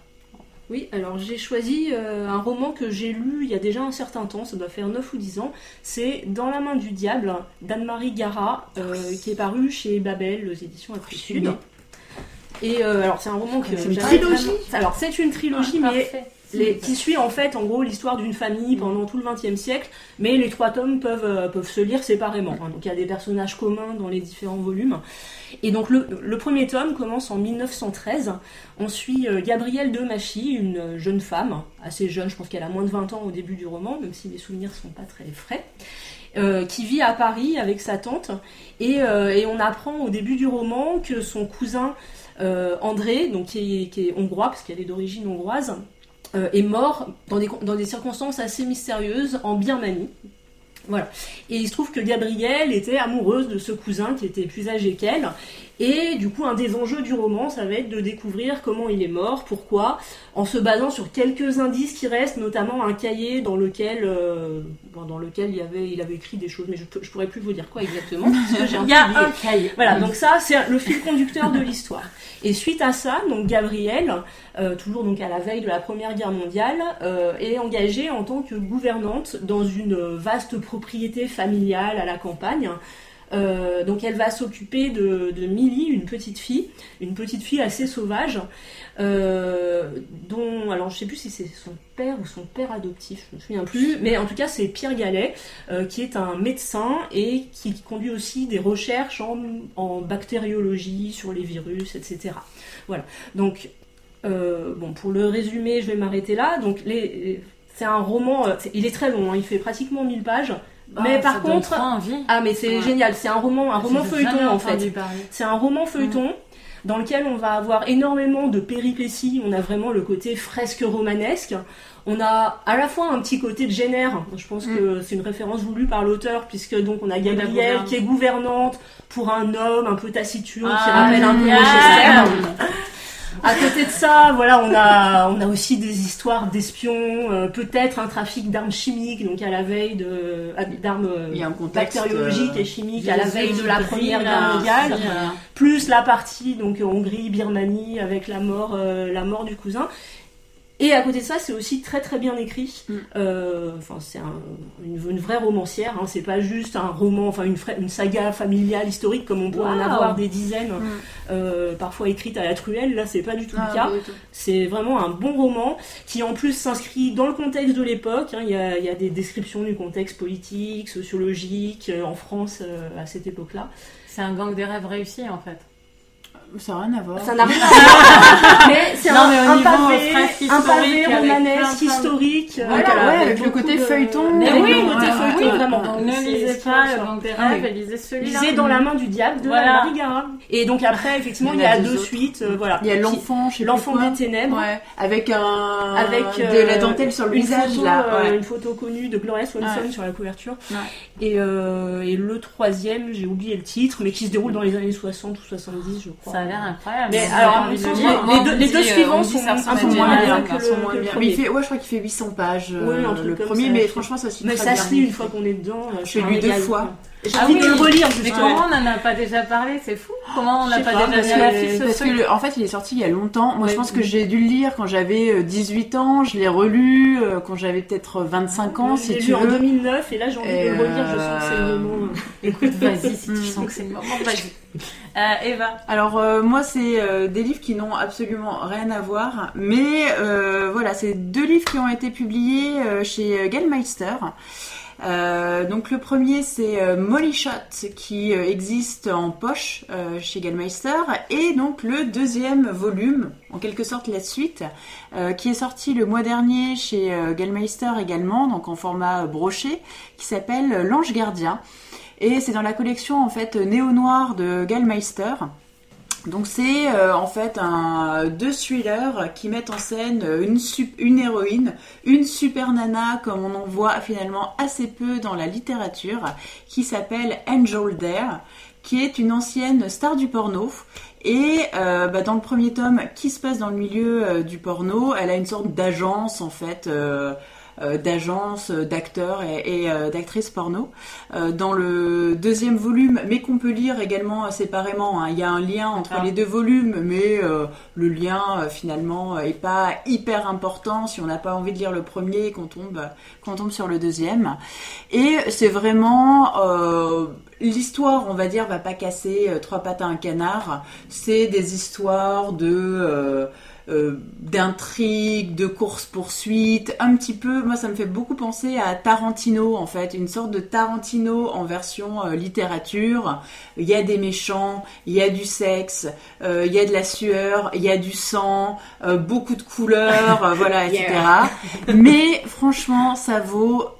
Oui, alors j'ai choisi un roman que j'ai lu il y a déjà un certain temps, ça doit faire 9 ou 10 ans. C'est Dans la main du diable d'Anne-Marie Gara, euh, qui est paru chez Babel, aux éditions Après Sud. Et alors c'est un roman que C'est une trilogie Alors c'est une trilogie, Ah, mais parfait. Qui suit en fait en gros l'histoire d'une famille pendant tout le XXe siècle, mais les trois tomes peuvent, euh, peuvent se lire séparément. hein. Donc il y a des personnages communs dans les différents volumes. Et donc le, le premier tome commence en 1913. On suit euh, Gabrielle de Machy, une euh, jeune femme, assez jeune, je pense qu'elle a moins de 20 ans au début du roman, même si les souvenirs sont pas très frais. qui vit à Paris avec sa tante et, et on apprend au début du roman que son cousin André, donc qui est hongrois parce qu'elle est d'origine hongroise, euh, est mort dans des, dans des circonstances assez mystérieuses en Birmanie. Voilà. Et il se trouve que Gabrielle était amoureuse de ce cousin qui était plus âgé qu'elle. Et du coup, un des enjeux du roman, ça va être de découvrir comment il est mort, pourquoi, en se basant sur quelques indices qui restent, notamment un cahier dans lequel, euh, bon, dans lequel il, avait, il avait écrit des choses, mais je, je pourrais plus vous dire quoi exactement, parce que j'ai un Il y a un cahier. Voilà, donc ça, c'est le fil conducteur de l'histoire. Et suite à ça, donc Gabrielle, euh, toujours donc à la veille de la Première Guerre mondiale, euh, est engagée en tant que gouvernante dans une vaste propriété familiale à la campagne. Euh, donc elle va s'occuper de, de Millie, une petite fille, une petite fille assez sauvage, euh, dont, alors je sais plus si c'est son père ou son père adoptif, je me souviens plus, mais en tout cas c'est Pierre Gallet, euh, qui est un médecin et qui conduit aussi des recherches en, bactériologie sur les virus, etc. Voilà. Donc, bon, pour le résumer, je vais m'arrêter là. Donc, c'est un roman, il est très long, hein, il fait pratiquement 1000 pages. Mais Ah, par contre, envie. ah mais c'est Ouais. génial, c'est un roman, un roman feuilleton en fait. C'est un roman feuilleton dans lequel on va avoir énormément de péripéties. On a vraiment le côté fresque romanesque. On a à la fois un petit côté de génère. Je pense que c'est une référence voulue par l'auteur puisque donc on a Gabrielle qui est gouvernante pour un homme un peu taciturne qui Ah, rappelle un peu. À côté de ça, voilà, on a, on a aussi des histoires d'espions, euh, peut-être un trafic d'armes chimiques, donc à la veille de, ah, d'armes euh, bactériologiques euh, et chimiques à la veille de la Première Guerre mondiale plus la partie donc Hongrie, Birmanie avec la mort, euh, la mort du cousin. Et à côté de ça, c'est aussi très très bien écrit. Mm. Euh, Enfin, c'est un- une, une vraie romancière. Hein. C'est pas juste un roman, enfin une, fra- une saga familiale historique comme on pourrait en avoir des dizaines, Mm. euh, parfois écrites à la truelle. Là, c'est pas du tout Ah, le cas. du tout. C'est vraiment un bon roman qui en plus s'inscrit dans le contexte de l'époque. hein. Il y, a, il y a des descriptions du contexte politique, sociologique euh, en France euh, à cette époque-là. C'est un gang des rêves réussi en fait. Ça n'a rien à voir. Ça n'a rien à voir. mais c'est un, mais un pavé, un romanesque, historique. euh, Voilà, Voilà, ouais, avec avec le côté de- feuilleton. Mais oui, le- côté feuilleton, vraiment. Donc, ne lisez pas le gang des rêves et lisez celui-là. Lisez dans la main du diable de Voilà. Gara. Et donc après, effectivement, Il y a deux suites. euh, voilà. Il y a l'enfant, sais L'enfant des ténèbres. Avec un Avec de euh, la dentelle sur le visage là. euh, une photo connue de Gloria Swanson sur la couverture. Euh, et le troisième, j'ai oublié le titre, mais qui se déroule dans les années 60 ou 70, je crois. Ça a l'air incroyable. Mais alors, de les, deux, les deux on dit, suivants dit sont un peu moins bien que le, ressemble moins que le bien. premier. Mais il fait, ouais, je crois qu'il fait 800 pages. euh, le premier, ça. mais franchement, ça se lit Mais ça se lit une fois qu'on est dedans. euh, Je l'ai lu deux fois. J'ai Ah envie oui, de le relire, Mais comment on n'en a pas déjà parlé? C'est fou. Comment on n'a pas pas, déjà parce que- ce Parce que le- en fait, il est sorti il y a longtemps. Moi, Ouais. je pense que j'ai dû le lire quand j'avais euh, 18 ans. Je l'ai relu euh, quand j'avais peut-être 25 ans, si tu lu en veux. 2009 et là j'ai envie de le relire, je sens que c'est euh, le moment. Écoute, vas-y, si tu Mm. sens que c'est le moment, vas-y. Euh, Eva, Alors euh, moi, c'est euh, des livres qui n'ont absolument rien à voir, mais euh, voilà, c'est deux livres qui ont été publiés euh, chez euh, Gallmeister. Euh, donc le premier c'est euh, Molly Shot qui euh, existe en poche chez Gallmeister et donc le deuxième volume, en quelque sorte la suite, qui est sorti le mois dernier chez Gallmeister également, donc en format broché, qui s'appelle L'Ange Gardien. Et c'est dans la collection en fait néo-noir de Gallmeister. Donc c'est euh, en fait un, deux thrillers qui mettent en scène une, sup- une héroïne, une super nana comme on en voit finalement assez peu dans la littérature, qui s'appelle Angel Dare, qui est une ancienne star du porno. Et euh, bah, dans le premier tome, qui se passe dans le milieu euh, du porno, elle a une sorte d'agence en fait. euh, euh, d'agence, euh, d'acteurs et, et, euh, d'actrices porno. Dans le deuxième volume, mais qu'on peut lire également séparément, hein, il y a un lien entre D'accord. les deux volumes, mais le lien finalement est pas hyper important si on n'a pas envie de lire le premier et qu'on tombe, qu'on tombe sur le deuxième. Et c'est vraiment l'histoire, on va dire, va pas casser euh, trois pattes à un canard. C'est des histoires de euh, euh, d'intrigues, de courses poursuites, un petit peu. Moi, ça me fait beaucoup penser à Tarantino, en fait, une sorte de Tarantino en version euh, littérature. Il y a des méchants, il y a du sexe, euh, il y a de la sueur, il y a du sang, beaucoup de couleurs, voilà, etc. Mais franchement, ça vaut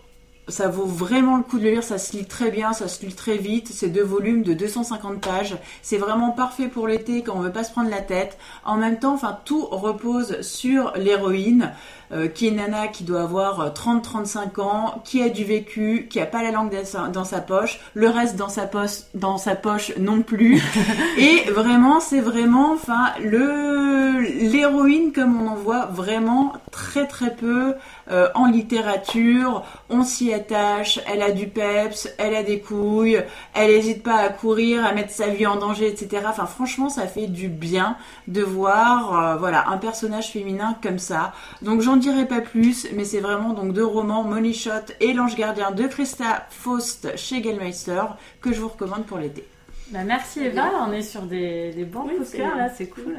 ça vaut vraiment le coup de le lire, ça se lit très bien, ça se lit très vite. C'est deux volumes de 250 pages. C'est vraiment parfait pour l'été quand on veut pas se prendre la tête. En même temps, enfin, tout repose sur l'héroïne, euh, qui est nana qui doit avoir 30-35 ans, qui a du vécu, qui a pas la langue dans sa, dans sa poche, le reste dans sa poche, dans sa poche non plus. Et vraiment, c'est vraiment, enfin, le l'héroïne comme on en voit vraiment très très peu euh, en littérature. On s'y attache, elle a du peps, elle a des couilles, elle n'hésite pas à courir, à mettre sa vie en danger, etc. Enfin, franchement, ça fait du bien de voir, euh, voilà, un personnage féminin comme ça. Donc, j'en dirai pas plus, mais c'est vraiment donc deux romans, Money Shot et L'Ange Gardien de Christa Faust chez Gellmeister que je vous recommande pour l'été. bah, merci Eva, on est sur des, des bons Oui, coups de cœur là, c'est cool.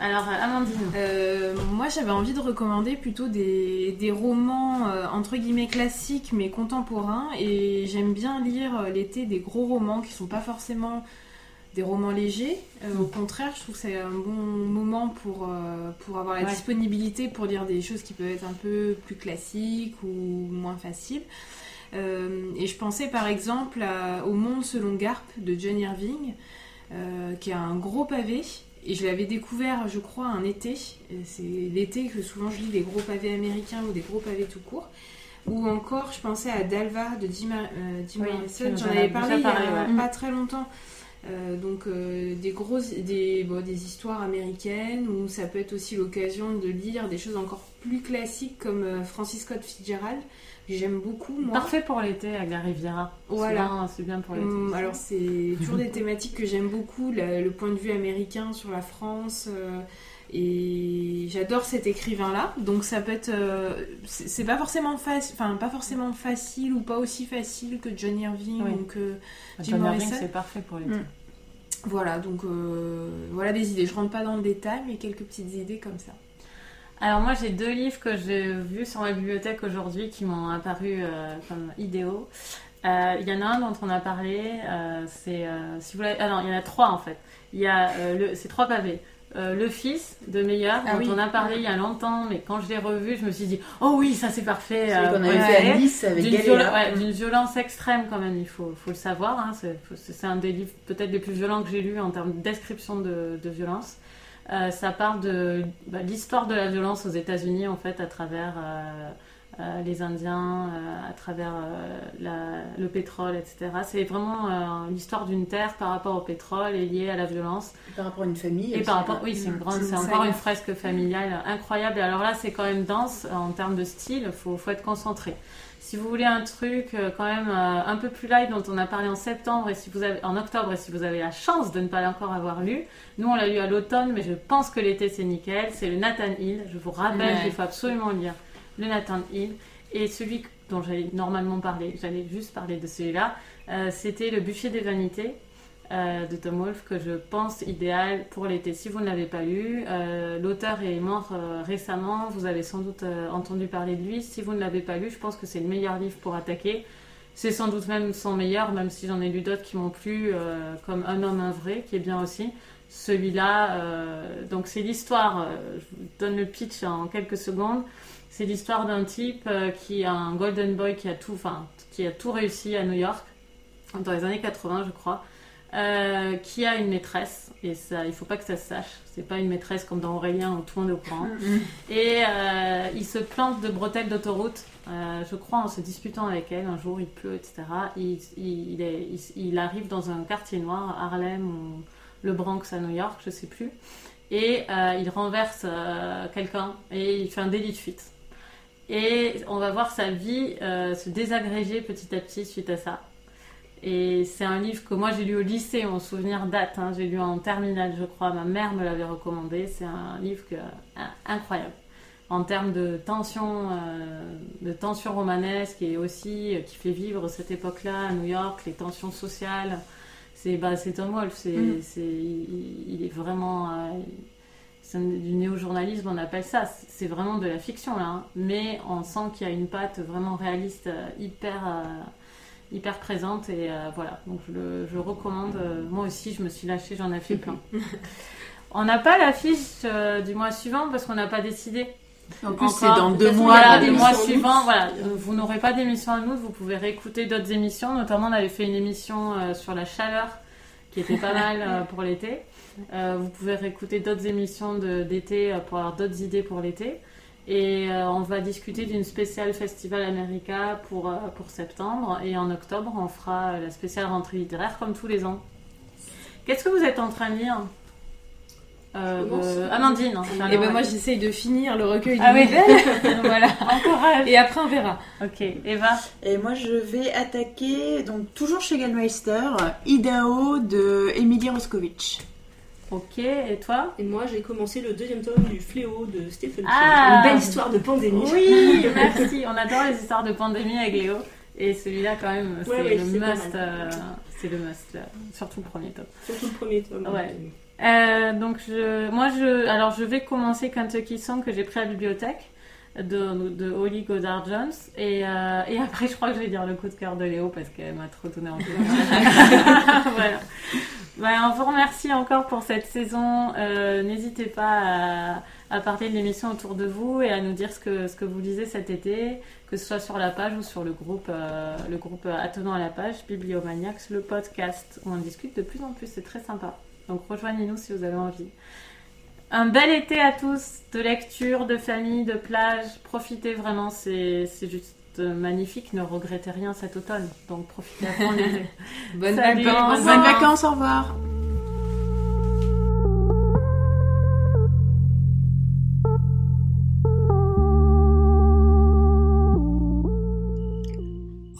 Alors, euh, Amandine, Euh, moi, j'avais envie de recommander plutôt des, des romans euh, entre guillemets classiques mais contemporains. Et j'aime bien lire euh, l'été des gros romans qui sont pas forcément des romans légers. Euh, au contraire, je trouve que c'est un bon moment pour, euh, pour avoir la Ouais. disponibilité pour lire des choses qui peuvent être un peu plus classiques ou moins faciles. Euh, et je pensais par exemple à- au Monde selon Garp de John Irving, qui a un gros pavé. Et je l'avais découvert, je crois, un été. C'est l'été que souvent je lis des gros pavés américains ou des gros pavés tout court. Ou encore, je pensais à Dalva de Jim, Jim Oui, J'en en avais parlé il y a ouais. pas très longtemps. Euh, donc euh, des grosses, des, bon, des histoires américaines ou ça peut être aussi l'occasion de lire des choses encore plus classiques comme euh, Francis Scott Fitzgerald j'aime beaucoup moi. parfait pour l'été avec la Riviera. Voilà. C'est bien- pour l'été. Hum, alors c'est toujours des thématiques que j'aime beaucoup, la- le point de vue américain sur la France Et j'adore cet écrivain-là, donc ça peut être, euh, c'est pas forcément facile, enfin pas forcément facile ou pas aussi facile que John Irving Oui. ou que Jim John Irving, Morrison. c'est parfait pour l'été. Mm. voilà. Donc euh, voilà des idées. Je rentre pas dans le détail, mais quelques petites idées comme ça. Alors moi j'ai deux livres que j'ai vus sur ma bibliothèque aujourd'hui qui m'ont apparu euh, comme idéaux. Euh, Il y en a un dont on a parlé, euh, c'est euh, si vous ah non il y en a trois en fait. Il y a euh, le, c'est trois pavés. Euh, le fils de Meilleur Ah dont oui. on a parlé il y a longtemps, mais quand je l'ai revu je me suis dit oh oui ça c'est parfait. Euh, qu'on avait fait à. Nice avec D'une violen- ouais, violence extrême quand même, il faut, faut le savoir. hein. C'est un des livres peut-être les plus violents que j'ai lus en termes de description de, de violence. Euh, ça parle de bah, l'histoire de la violence aux États-Unis en fait à travers euh, les Indiens, euh, à travers euh, la- le pétrole, etc. C'est vraiment euh, l'histoire d'une terre par rapport au pétrole et liée à la violence. Par rapport à une famille. Et aussi, par rapport, hein. oui, c'est une grande, C'est encore une fresque familiale incroyable. Et Alors là, c'est quand même dense euh, en termes de style. Faut, faut être concentré. Si vous voulez un truc euh, quand même euh, un peu plus light dont on a parlé en septembre et si vous avez, en octobre et si vous avez la chance de ne pas l'encore avoir lu, nous on l'a lu à l'automne, mais je pense que l'été c'est nickel. C'est le Nathan Hill. Je vous rappelle Ouais. qu'il faut absolument lire le Nathan Hill et celui dont j'allais normalement parler. J'allais juste parler de celui-là. Euh, C'était le Bûcher des vanités euh, de Tom Wolfe que je pense idéal pour l'été. Si vous ne l'avez pas lu, euh, l'auteur est mort récemment, vous avez sans doute entendu parler de lui. Si vous ne l'avez pas lu, je pense que c'est le meilleur livre pour attaquer. C'est sans doute même son meilleur, même si j'en ai lu d'autres qui m'ont plu, comme Un homme, un vrai, qui est bien aussi. Celui-là, donc c'est l'histoire, je vous donne le pitch en quelques secondes. C'est l'histoire d'un type euh, qui a un golden boy qui a tout, enfin, qui a tout réussi à New York dans les années 80, je crois euh, qui a une maîtresse, et ça, il faut pas que ça se sache. C'est pas une maîtresse comme dans Aurélien où tout le monde est au courant. Et euh, il se plante de bretelles d'autoroute, euh, je crois en se disputant avec elle. Un jour, il pleut, etc. Il, il, il est- il- il arrive dans un quartier noir, à Harlem ou le Bronx à New York, je sais plus. Et il renverse quelqu'un et il fait un délit de fuite. Et on va voir sa vie euh, se désagréger petit à petit suite à ça. Et c'est un livre que moi j'ai lu au lycée, mon souvenir date. hein. J'ai lu en terminale, je crois. Ma mère me l'avait recommandé. C'est un livre que, un- incroyable en termes de tension, euh, de tension romanesque et aussi euh, qui fait vivre cette époque-là à New York, les tensions sociales. C'est bah, Tom Wolfe. C'est Mm. c'est- il, il est vraiment euh, du néo-journalisme, on appelle ça. C'est vraiment de la fiction là, hein. mais on sent qu'il y a une patte vraiment réaliste, euh, hyper euh, hyper présente et euh, voilà donc je le je recommande moi aussi je me suis lâchée j'en ai fait plein on n'a pas l'affiche euh, du mois suivant parce qu'on n'a pas décidé En plus, c'est dans De deux mois. voilà des le donc- mois émissions en suivant août. voilà vous n'aurez pas d'émission en août vous pouvez réécouter d'autres émissions notamment on avait fait une émission euh, sur la chaleur qui était pas mal euh, pour l'été Euh, vous pouvez réécouter d'autres émissions d'été euh, pour avoir d'autres idées pour l'été et on va discuter d'une spéciale Festival America pour, pour septembre. Et en octobre, on fera la spéciale rentrée littéraire comme tous les ans. Qu'est-ce que vous êtes en train de lire? Euh, euh, Amandine. hein, enfin, Et ben moi j'essaye de finir le recueil Ah oui. voilà. Encourage. Et après on verra. Ok, Eva. Et moi, je vais attaquer, donc toujours chez Gallmeister, Idaho de Emily Roskovich. Ok, et toi Et moi, j'ai commencé le deuxième tome du Fléau de Stephen King. Ah. Une belle histoire de pandémie. Oui, merci. On adore les histoires de pandémie avec Léo. Et celui-là, quand même, c'est Ouais, ouais, le must. euh, c'est le must, là. surtout le premier tome. Surtout le premier tome. Ouais. Euh, donc je, moi je, alors je vais commencer Kentucky Song que j'ai pris à la bibliothèque de, de Holly Goddard Jones et, euh, et après je crois que je vais dire le coup de cœur de Léo parce qu'elle m'a trop donné envie. voilà. Bah, on vous remercie encore pour cette saison. Euh, N'hésitez pas à, à parler de l'émission autour de vous et à nous dire ce que, ce que vous lisez cet été, que ce soit sur la page ou sur le groupe, euh, le groupe attenant à la page Bibliomaniacs, le podcast où on discute de plus en plus. C'est très sympa. Donc rejoignez-nous si vous avez envie. Un bel été à tous, de lecture, de famille, de plage. Profitez vraiment, c'est c'est juste magnifique. Ne regrettez rien cet automne. Donc profitez à fond. Bonnes vacances. Bonnes vacances, au revoir.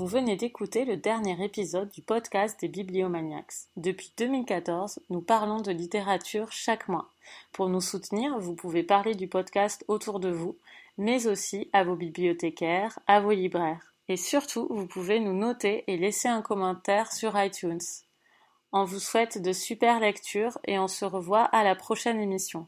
Vous venez d'écouter le dernier épisode du podcast des Bibliomaniacs. Depuis 2014, nous parlons de littérature chaque mois. Pour nous soutenir, vous pouvez parler du podcast autour de vous, mais aussi à vos bibliothécaires, à vos libraires. Et surtout, vous pouvez nous noter et laisser un commentaire sur iTunes. On vous souhaite de super lectures et on se revoit à la prochaine émission.